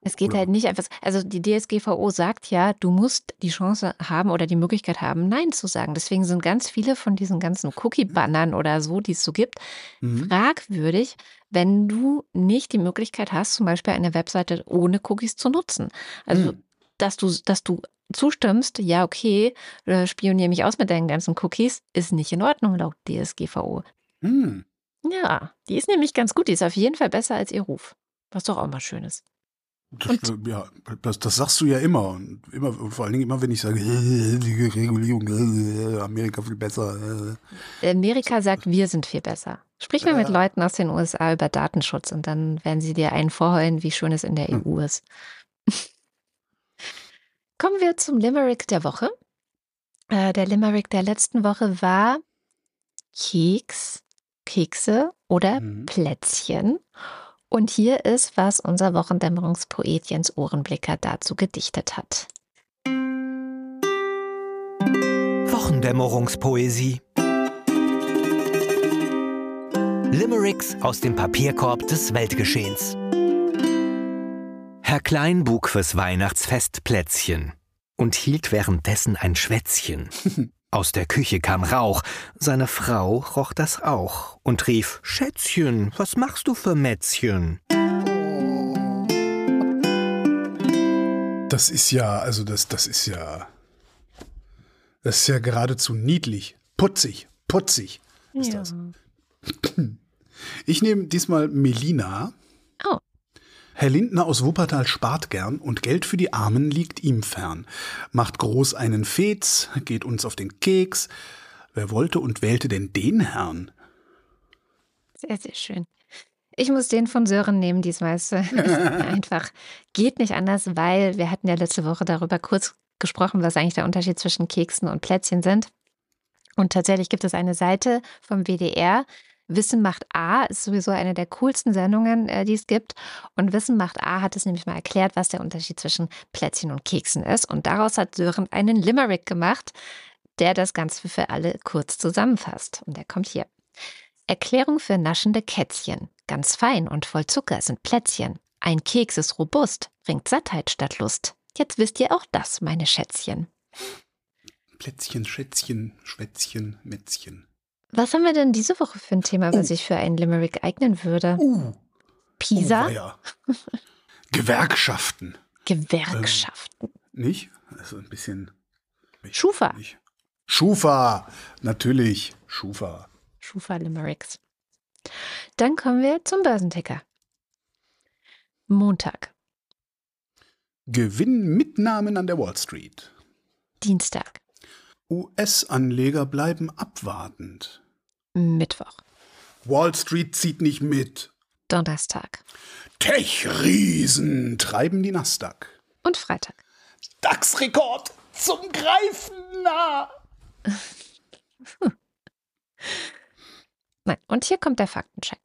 Es geht oder? halt nicht einfach, also die DSGVO sagt ja, du musst die Chance haben oder die Möglichkeit haben, Nein zu sagen. Deswegen sind ganz viele von diesen ganzen Cookie-Bannern oder so, die es so gibt, mhm. fragwürdig, wenn du nicht die Möglichkeit hast, zum Beispiel eine Webseite ohne Cookies zu nutzen. Also, mhm. dass du, dass du zustimmst, ja, okay, äh, spionier mich aus mit deinen ganzen Cookies, ist nicht in Ordnung laut DSGVO. Hm. Ja, die ist nämlich ganz gut. Die ist auf jeden Fall besser als ihr Ruf. Was doch auch mal schön ist. Das, äh, ja, das, das, sagst du ja immer. Und immer, vor allen Dingen immer, wenn ich sage, die Regulierung, äh, Amerika viel besser. Amerika sagt, wir sind viel besser. Sprich mal mit Leuten aus den USA über Datenschutz und dann werden sie dir einen vorheulen, wie schön es in der hm. EU ist. Kommen wir zum Limerick der Woche. Äh, der Limerick der letzten Woche war Keks, Kekse oder mhm. Plätzchen. Und hier ist, was unser Wochendämmerungspoet Jens Ohrenblicker dazu gedichtet hat. Wochendämmerungspoesie. Limericks aus dem Papierkorb des Weltgeschehens. Herr Klein bug fürs Weihnachtsfest Plätzchen und hielt währenddessen ein Schwätzchen. Aus der Küche kam Rauch, seine Frau roch das auch und rief Schätzchen, was machst du für Mätzchen? Das ist ja, also das, das ist ja, das ist ja geradezu niedlich, putzig, putzig ist ja. das. Ich nehme diesmal Melina. Oh. Herr Lindner aus Wuppertal spart gern und Geld für die Armen liegt ihm fern. Macht groß einen Fez, geht uns auf den Keks. Wer wollte und wählte denn den Herrn? Sehr, sehr schön. Ich muss den von Sören nehmen diesmal. Es einfach geht nicht anders, weil wir hatten ja letzte Woche darüber kurz gesprochen, was eigentlich der Unterschied zwischen Keksen und Plätzchen sind. Und tatsächlich gibt es eine Seite vom WDR, Wissen macht A ist sowieso eine der coolsten Sendungen, äh, die es gibt. Und Wissen macht A hat es nämlich mal erklärt, was der Unterschied zwischen Plätzchen und Keksen ist. Und daraus hat Sören einen Limerick gemacht, der das Ganze für alle kurz zusammenfasst. Und der kommt hier. Erklärung für naschende Kätzchen. Ganz fein und voll Zucker sind Plätzchen. Ein Keks ist robust, bringt Sattheit statt Lust. Jetzt wisst ihr auch das, meine Schätzchen. Plätzchen, Schätzchen, Schwätzchen, Mätzchen. Was haben wir denn diese Woche für ein Thema, was oh. sich für einen Limerick eignen würde? Uh. Pisa? Oh, ja. Gewerkschaften. Gewerkschaften. Ähm, nicht? Also ein bisschen. Schufa. Nicht. Schufa, natürlich. Schufa. Schufa Limericks. Dann kommen wir zum Börsenticker. Montag. Gewinnmitnahmen an der Wall Street. Dienstag. US-Anleger bleiben abwartend. Mittwoch. Wall Street zieht nicht mit. Donnerstag. Tech-Riesen treiben die Nasdaq. Und Freitag. DAX-Rekord zum Greifen nah. Nein, und hier kommt der Faktencheck.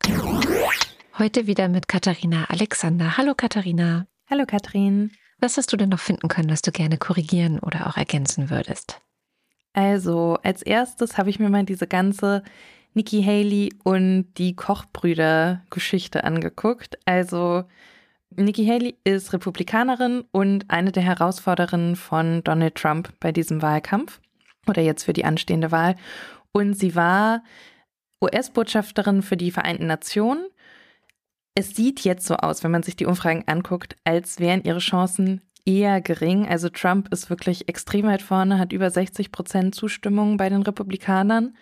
Heute wieder mit Katharina Alexander. Hallo Katharina. Hallo Katrin. Was hast du denn noch finden können, was du gerne korrigieren oder auch ergänzen würdest? Also, als erstes habe ich mir mal diese ganze Nikki Haley und die Kochbrüder-Geschichte angeguckt. Also, Nikki Haley ist Republikanerin und eine der Herausforderinnen von Donald Trump bei diesem Wahlkampf oder jetzt für die anstehende Wahl. Und sie war US-Botschafterin für die Vereinten Nationen. Es sieht jetzt so aus, wenn man sich die Umfragen anguckt, als wären ihre Chancen eher gering. Also Trump ist wirklich extrem weit vorne, hat über 60 Prozent Zustimmung bei den Republikanern.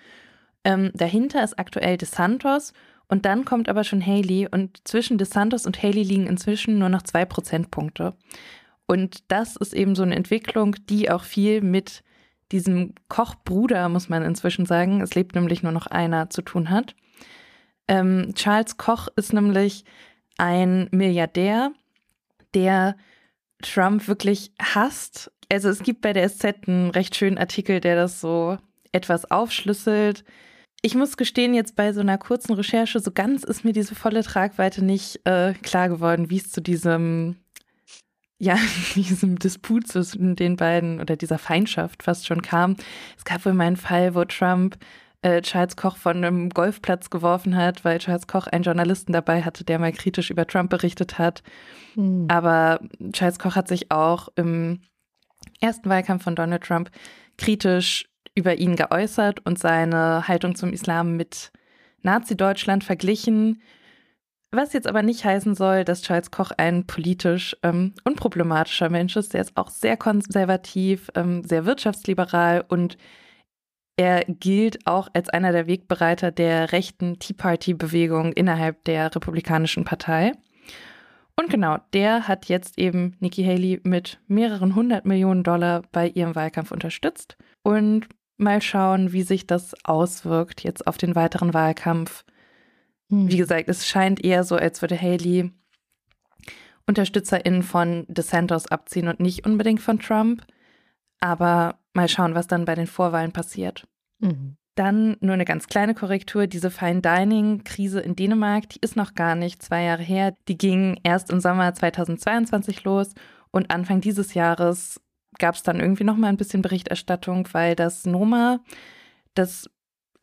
Ähm, dahinter ist aktuell DeSantos und dann kommt aber schon Haley und zwischen DeSantos und Haley liegen inzwischen nur noch zwei Prozentpunkte. Und das ist eben so eine Entwicklung, die auch viel mit diesem Kochbruder, muss man inzwischen sagen, es lebt nämlich nur noch einer, zu tun hat. Ähm, Charles Koch ist nämlich ein Milliardär, der Trump wirklich hasst. Also es gibt bei der SZ einen recht schönen Artikel, der das so etwas aufschlüsselt. Ich muss gestehen, jetzt bei so einer kurzen Recherche, so ganz ist mir diese volle Tragweite nicht äh, klar geworden, wie es zu diesem ja, diesem Disput zwischen den beiden oder dieser Feindschaft fast schon kam. Es gab wohl mal einen Fall, wo Trump äh, Charles Koch von einem Golfplatz geworfen hat, weil Charles Koch einen Journalisten dabei hatte, der mal kritisch über Trump berichtet hat. Mhm. Aber Charles Koch hat sich auch im ersten Wahlkampf von Donald Trump kritisch über ihn geäußert und seine Haltung zum Islam mit Nazi-Deutschland verglichen. Was jetzt aber nicht heißen soll, dass Charles Koch ein politisch ähm, unproblematischer Mensch ist. Der ist auch sehr konservativ, ähm, sehr wirtschaftsliberal und er gilt auch als einer der Wegbereiter der rechten Tea Party-Bewegung innerhalb der Republikanischen Partei. Und genau, der hat jetzt eben Nikki Haley mit mehreren hundert Millionen Dollar bei ihrem Wahlkampf unterstützt. Und mal schauen, wie sich das auswirkt jetzt auf den weiteren Wahlkampf. Hm. Wie gesagt, es scheint eher so, als würde Haley UnterstützerInnen von DeSantis abziehen und nicht unbedingt von Trump. Aber mal schauen, was dann bei den Vorwahlen passiert. Mhm. Dann nur eine ganz kleine Korrektur. Diese Fine Dining-Krise in Dänemark, die ist noch gar nicht zwei Jahre her. Die ging erst im Sommer 2022 los und Anfang dieses Jahres gab es dann irgendwie noch mal ein bisschen Berichterstattung, weil das Noma, das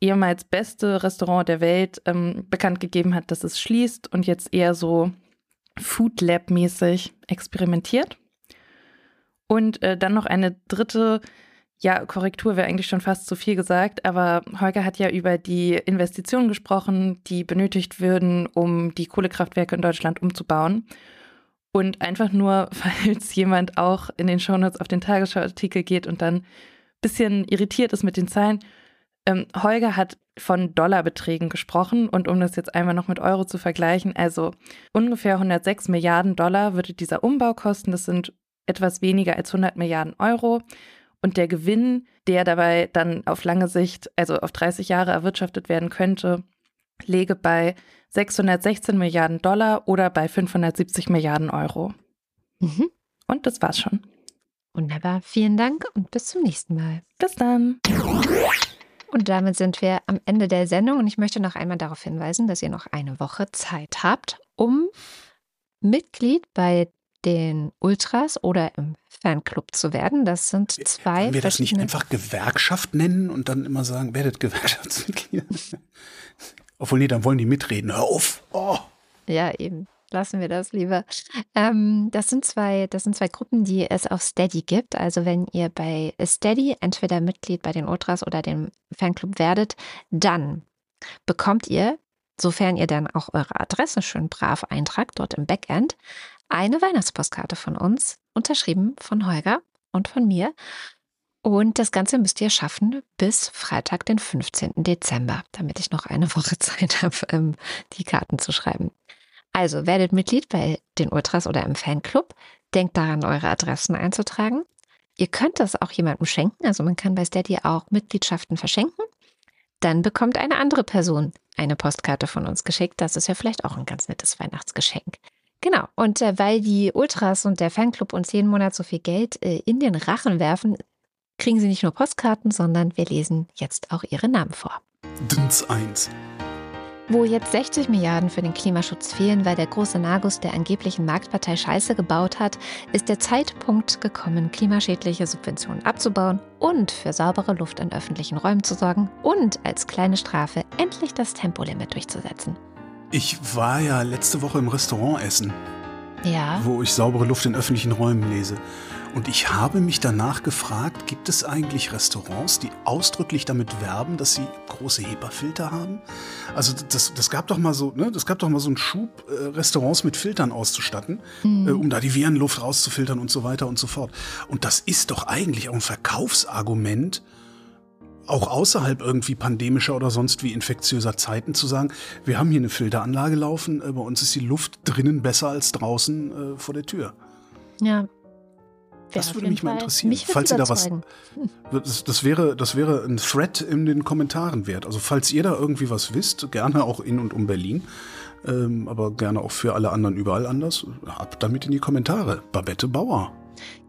ehemals beste Restaurant der Welt, ähm, bekannt gegeben hat, dass es schließt und jetzt eher so Food Lab-mäßig experimentiert. Und äh, dann noch eine dritte ja, Korrektur wäre eigentlich schon fast zu viel gesagt, aber Holger hat ja über die Investitionen gesprochen, die benötigt würden, um die Kohlekraftwerke in Deutschland umzubauen. Und einfach nur, falls jemand auch in den Shownotes auf den Tagesschau-Artikel geht und dann ein bisschen irritiert ist mit den Zahlen, ähm, Holger hat von Dollarbeträgen gesprochen und um das jetzt einmal noch mit Euro zu vergleichen, also ungefähr 106 Milliarden Dollar würde dieser Umbau kosten. Das sind etwas weniger als 100 Milliarden Euro. Und der Gewinn, der dabei dann auf lange Sicht, also auf 30 Jahre erwirtschaftet werden könnte, läge bei 616 Milliarden Dollar oder bei 570 Milliarden Euro. Mhm. Und das war's schon. Wunderbar. Vielen Dank und bis zum nächsten Mal. Bis dann. Und damit sind wir am Ende der Sendung und ich möchte noch einmal darauf hinweisen, dass ihr noch eine Woche Zeit habt, um Mitglied bei den Ultras oder im Fanclub zu werden. Das sind zwei. Können wir das nicht einfach Gewerkschaft nennen und dann immer sagen, werdet Gewerkschaftsmitglied? Obwohl, nee, dann wollen die mitreden. Hör auf. Oh. Ja, eben. Lassen wir das lieber. Ähm, das, sind zwei, das sind zwei Gruppen, die es auf Steady gibt. Also wenn ihr bei Steady entweder Mitglied bei den Ultras oder dem Fanclub werdet, dann bekommt ihr, sofern ihr dann auch eure Adresse schön brav eintragt, dort im Backend, eine Weihnachtspostkarte von uns, unterschrieben von Holger und von mir. Und das Ganze müsst ihr schaffen bis Freitag, den 15. Dezember, damit ich noch eine Woche Zeit habe, ähm, die Karten zu schreiben. Also werdet Mitglied bei den Ultras oder im Fanclub. Denkt daran, eure Adressen einzutragen. Ihr könnt das auch jemandem schenken. Also man kann bei Steady auch Mitgliedschaften verschenken. Dann bekommt eine andere Person eine Postkarte von uns geschickt. Das ist ja vielleicht auch ein ganz nettes Weihnachtsgeschenk. Genau. Und äh, weil die Ultras und der Fanclub uns jeden Monat so viel Geld äh, in den Rachen werfen, kriegen sie nicht nur Postkarten, sondern wir lesen jetzt auch ihre Namen vor. Dins 1. Wo jetzt 60 Milliarden für den Klimaschutz fehlen, weil der große Nagus der angeblichen Marktpartei Scheiße gebaut hat, ist der Zeitpunkt gekommen, klimaschädliche Subventionen abzubauen und für saubere Luft in öffentlichen Räumen zu sorgen und als kleine Strafe endlich das Tempolimit durchzusetzen. Ich war ja letzte Woche im Restaurant essen. Ja. Wo ich saubere Luft in öffentlichen Räumen lese. Und ich habe mich danach gefragt, gibt es eigentlich Restaurants, die ausdrücklich damit werben, dass sie große HEPA-Filter haben? Also das, das gab doch mal so, ne, das gab doch mal so einen Schub, äh, Restaurants mit Filtern auszustatten, mhm. äh, um da die Virenluft rauszufiltern und so weiter und so fort. Und das ist doch eigentlich auch ein Verkaufsargument, auch außerhalb irgendwie pandemischer oder sonst wie infektiöser Zeiten zu sagen, wir haben hier eine Filteranlage laufen, äh, bei uns ist die Luft drinnen besser als draußen äh, vor der Tür. Ja. Das würde mich mal interessieren, mich falls ihr da was. Das, das, wäre, das wäre ein Thread in den Kommentaren wert. Also falls ihr da irgendwie was wisst, gerne auch in und um Berlin, ähm, aber gerne auch für alle anderen überall anders, ab damit in die Kommentare. Babette Bauer.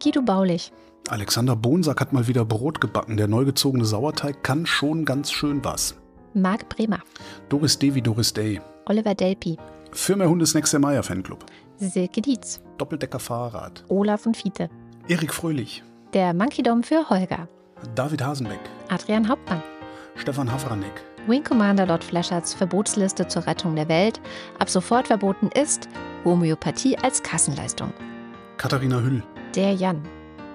Guido Baulich. Alexander Bonsack hat mal wieder Brot gebacken. Der neu gezogene Sauerteig kann schon ganz schön was. Marc Bremer. Doris Davy, Doris Day. Oliver Delpi. Für mehr Hundesnacks der Meier Fanclub. Silke Dietz. Doppeldecker-Fahrrad. Olaf und Fiete. Erik Fröhlich. Der Monkey Dome für Holger. David Hasenbeck. Adrian Hauptmann. Stefan Havranek. Wing Commander Lord Fleschards Verbotsliste zur Rettung der Welt. Ab sofort verboten ist Homöopathie als Kassenleistung. Katharina Hüll. Der Jan.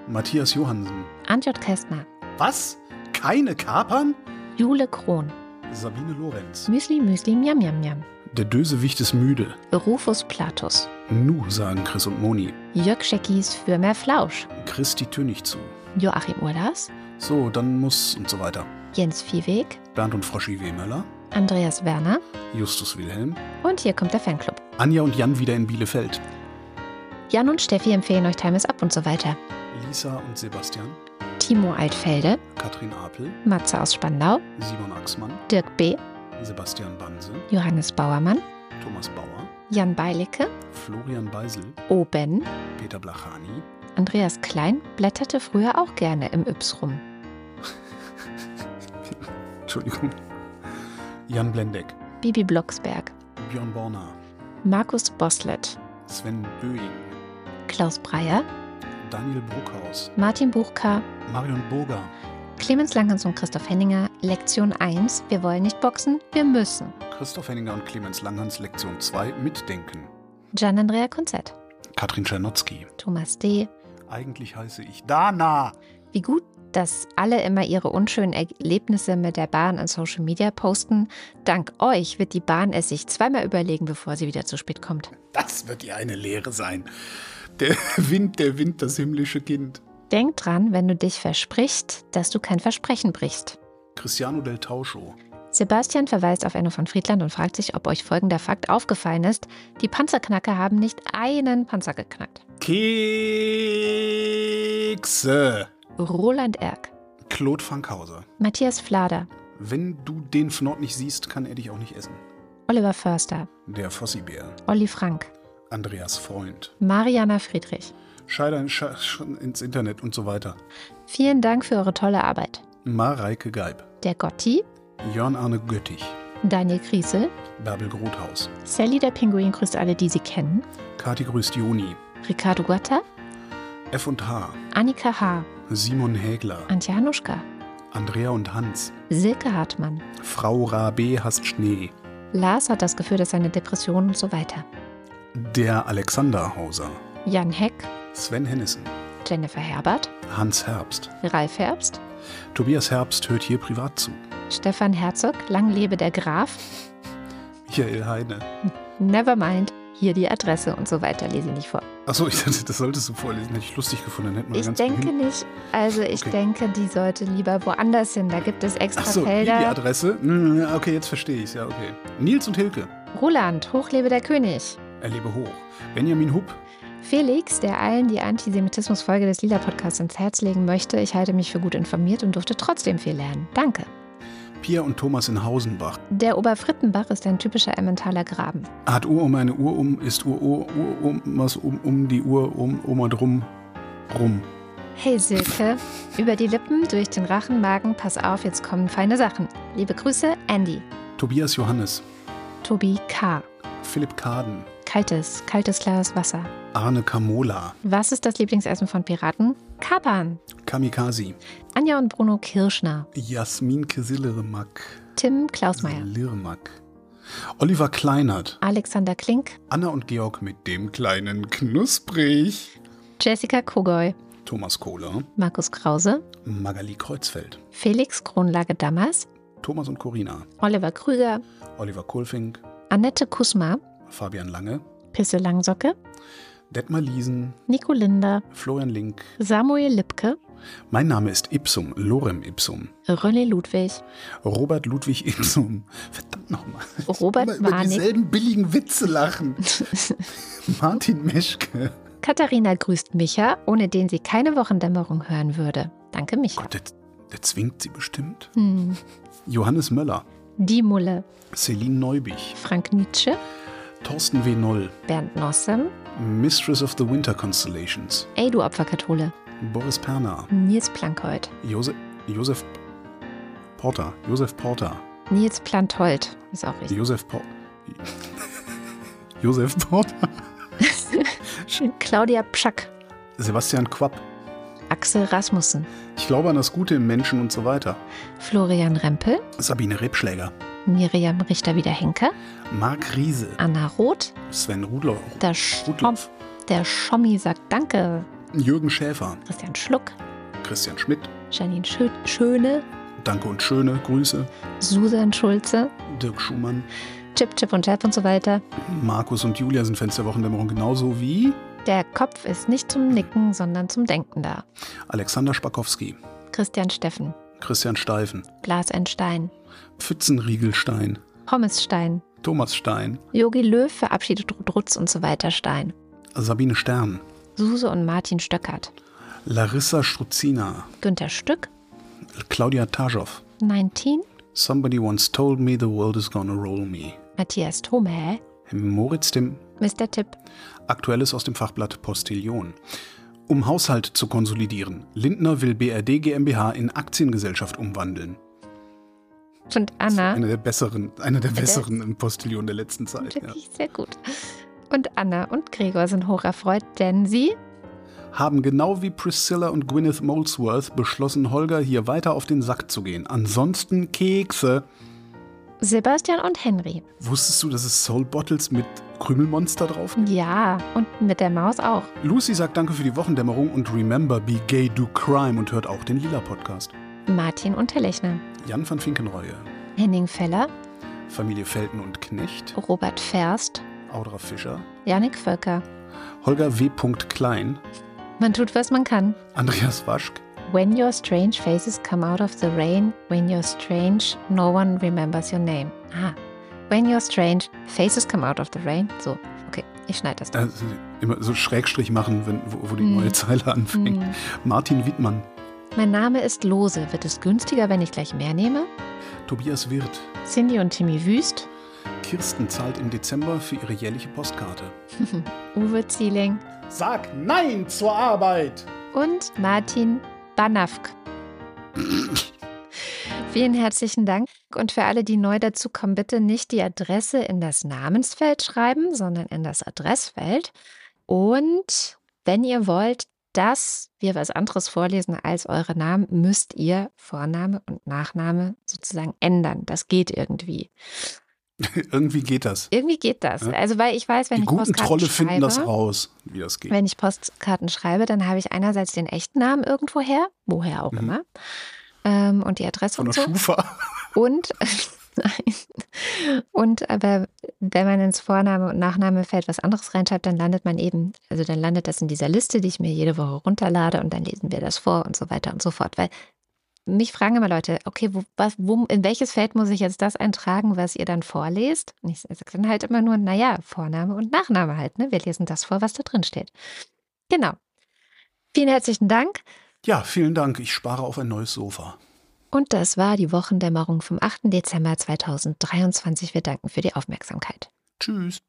Matthias Johansen. Antjot Kästner. Was? Keine Kapern? Jule Krohn. Sabine Lorenz. Müsli Müsli Miam Miam Miam. Der Dösewicht ist müde. Rufus Platus. Nu, sagen Chris und Moni. Jörg Scheckis für mehr Flausch. Christi Tönig zu. Joachim Urlas. So, dann muss und so weiter. Jens Viehweg. Bernd und Froschi W. Möller. Andreas Werner. Justus Wilhelm. Und hier kommt der Fanclub. Anja und Jan wieder in Bielefeld. Jan und Steffi empfehlen euch Time is Up und so weiter. Lisa und Sebastian. Timo Altfelde. Katrin Apel. Matze aus Spandau. Simon Axmann. Dirk B. Sebastian Banse. Johannes Bauermann. Thomas Bauer. Jan Beilicke. Florian Beisel. Oben. Peter Blachani. Andreas Klein blätterte früher auch gerne im Yps rum. Entschuldigung. Jan Blendeck. Bibi Blocksberg. Björn Borner. Markus Boslett. Sven Böing. Klaus Breyer. Daniel Bruckhaus. Martin Buchka. Marion Burger. Clemens Langhans und Christoph Henninger. Lektion 1. Wir wollen nicht boxen, wir müssen. Christoph Henninger und Clemens Langhans Lektion 2 Mitdenken. Gian Andrea Konzett. Katrin Czernotzki. Thomas D. Eigentlich heiße ich Dana. Wie gut, dass alle immer ihre unschönen Erlebnisse mit der Bahn an Social Media posten. Dank euch wird die Bahn es sich zweimal überlegen, bevor sie wieder zu spät kommt. Das wird ihr eine Lehre sein. Der Wind, der Wind, das himmlische Kind. Denk dran, wenn du dich versprichst, dass du kein Versprechen brichst. Cristiano del Tauscho. Sebastian verweist auf Enno von Friedland und fragt sich, ob euch folgender Fakt aufgefallen ist. Die Panzerknacker haben nicht einen Panzer geknackt. Kekse. Roland Erck, Claude Fankhauser. Matthias Flader, Wenn du den Fnord nicht siehst, kann er dich auch nicht essen. Oliver Förster, Der Fossibär. Olli Frank, Andreas Freund. Mariana Friedrich. Scheider ins Internet und so weiter. Vielen Dank für eure tolle Arbeit. Mareike Geib. Der Gotti, Jörn Arne Göttich. Daniel Kriesel, Bärbel Grothaus. Sally der Pinguin grüßt alle, die sie kennen, Kati grüßt Joni. Ricardo Guatta, F&H. Annika H., Simon Hägler. Antje Hanuschka, Andrea und Hans. Silke Hartmann. Frau Rabe hasst Schnee. Lars hat das Gefühl, dass seine Depression und so weiter. Der Alexander Hauser. Jan Heck, Sven Hennissen. Jennifer Herbert, Hans Herbst. Ralf Herbst, Tobias Herbst hört hier privat zu. Stefan Herzog, lang lebe der Graf, Michael Heine. Nevermind, hier die Adresse und so weiter, lese ich nicht vor. Achso, ich dachte, das solltest du vorlesen. Hätte ich lustig gefunden. Hätten wir Ich denke behindert- nicht, also ich Okay. denke, die sollte lieber woanders hin. Da gibt es extra Achso, hier die Felder. Adresse. Hm, Okay, jetzt verstehe ich es. Ja, okay. Nils und Hilke. Roland, hochlebe der König. Erlebe hoch. Benjamin Hupp. Felix, der allen die Antisemitismus-Folge des Lila-Podcasts ins Herz legen möchte. Ich halte mich für gut informiert und durfte trotzdem viel lernen. Danke. Pia und Thomas in Hausenbach. Der Oberfrittenbach ist ein typischer Emmentaler Graben. Hat Uhr um eine Uhr um, ist Uhr, Uhr, Uhr um, was um, um die Uhr um, Oma drum, rum. Hey Silke, über die Lippen, durch den Rachen, Magen, pass auf, jetzt kommen feine Sachen. Liebe Grüße, Andy. Tobias Johannes. Tobi K. Philipp Kaden. Kaltes, kaltes Glas Wasser. Arne Kamola. Was ist das Lieblingsessen von Piraten? Kapern. Kamikazi. Anja und Bruno Kirschner. Jasmin Kesillermack. Tim Klausmeier. Lirmack. Oliver Kleinert. Alexander Klink. Anna und Georg mit dem kleinen Knusprig. Jessica Kogoy. Thomas Kohler. Markus Krause. Magali Kreuzfeld. Felix Kronlage Dammers. Thomas und Corina. Oliver Krüger. Oliver Kohlfink. Annette Kusma. Fabian Lange. Pisse Langsocke. Detmar Liesen. Nico Linder. Florian Link. Samuel Lipke. Mein Name ist Ipsum, Lorem Ipsum. René Ludwig. Robert Ludwig Ipsum. Verdammt nochmal. Robert Immer über Warnig. dieselben billigen Witze lachen. Martin Meschke. Katharina grüßt Micha, ohne den sie keine Wochendämmerung hören würde. Danke, Micha. Gott, der, der zwingt sie bestimmt. Hm. Johannes Möller. Die Mulle. Celine Neubich. Frank Nietzsche. Thorsten W. Noll. Bernd Nossem. Mistress of the Winter Constellations. Ey, du Opferkathole. Boris Perner. Nils Plankhold. Josef, Josef Porter. Josef Porter. Nils Planthold. Ist auch richtig. Josef Por Josef Porter. Claudia Pschack. Sebastian Quapp. Axel Rasmussen. Ich glaube an das Gute im Menschen und so weiter. Florian Rempel. Sabine Rebschläger. Miriam Richter-Wiederhenke. Marc Riese. Anna Roth. Sven Rudloff. Der, Schom, der Schommi sagt Danke. Jürgen Schäfer. Christian Schluck. Christian Schmidt. Janine Schö Schöne. Danke und schöne Grüße. Susan Schulze. Dirk Schumann. Chip, Chip und Chap und so weiter. Markus und Julia sind Fans der Wochendämmerung genauso wie Der Kopf ist nicht zum Nicken, sondern zum Denken da. Alexander Spakowski. Christian Steffen. Christian Steifen. Blas ein Stein. Pfützenriegelstein. Pommes Stein. Thomas Stein. Yogi Löw verabschiedet Rutz und so weiter Stein. Sabine Stern. Suse und Martin Stöckert. Larissa Struzina. Günther Stück. Claudia Taschow. 19. Somebody once told me the world is gonna roll me. Matthias Thome. Moritz Timm. Mr. Tipp. Aktuelles aus dem Fachblatt Postillion. Um Haushalt zu konsolidieren. Lindner will BRD GmbH in Aktiengesellschaft umwandeln. Und Anna. Eine der besseren, eine der besseren im Postillion der letzten Zeit. Ja. Wirklich sehr gut. Und Anna und Gregor sind hocherfreut, denn sie Haben genau wie Priscilla und Gwyneth Molesworth beschlossen, Holger hier weiter auf den Sack zu gehen. Ansonsten Kekse. Sebastian und Henry. Wusstest du, dass es Soul Bottles mit Krümelmonster drauf gibt? Ja, und mit der Maus auch. Lucy sagt Danke für die Wochendämmerung und remember, be gay, do crime und hört auch den Lila Podcast. Martin Unterlechner. Jan van Finkenreue, Henning Feller. Familie Felten und Knecht, Robert Ferst. Audra Fischer, Janik Völker. Holger W. Klein, Man tut, was man kann. Andreas Waschk, When your strange faces come out of the rain, when you're strange, no one remembers your name. Ah. When you're strange, faces come out of the rain. So, okay, ich schneide das. äh, immer so Schrägstrich machen, wenn, wo, wo die Hm. neue Zeile anfängt. Hm. Martin Wittmann, Mein Name ist Lose. Wird es günstiger, wenn ich gleich mehr nehme? Tobias Wirth, Cindy und Timmy Wüst. Kirsten zahlt im Dezember für ihre jährliche Postkarte. Uwe Zieling. Sag Nein zur Arbeit! und Martin Banafk. Vielen herzlichen Dank. Und für alle, die neu dazukommen, bitte nicht die Adresse in das Namensfeld schreiben, sondern in das Adressfeld. Und wenn ihr wollt, dass wir was anderes vorlesen als eure Namen, müsst ihr Vorname und Nachname sozusagen ändern. Das geht irgendwie. Irgendwie geht das. Irgendwie geht das. Ja. Also, weil ich weiß, wenn Die ich guten Postkarten Trolle schreibe, finden das raus, wie das geht. wenn ich Postkarten schreibe, dann habe ich einerseits den echten Namen irgendwo her, woher auch Mhm. immer, ähm, und die Adresse Von und der so. Schufa. Und, nein. und aber wenn man ins Vorname und Nachnamefeld was anderes reinschreibt, dann landet man eben, also dann landet das in dieser Liste, die ich mir jede Woche runterlade und dann lesen wir das vor und so weiter und so fort. Weil mich fragen immer Leute, okay, wo, was, wo, in welches Feld muss ich jetzt das eintragen, was ihr dann vorlest? Und ich sage dann halt immer nur, naja, Vorname und Nachname halt, ne? Wir lesen das vor, was da drin steht. Genau. Vielen herzlichen Dank. Ja, vielen Dank. Ich spare auf ein neues Sofa. Und das war die Wochendämmerung vom 8. Dezember 2023. Wir danken für die Aufmerksamkeit. Tschüss.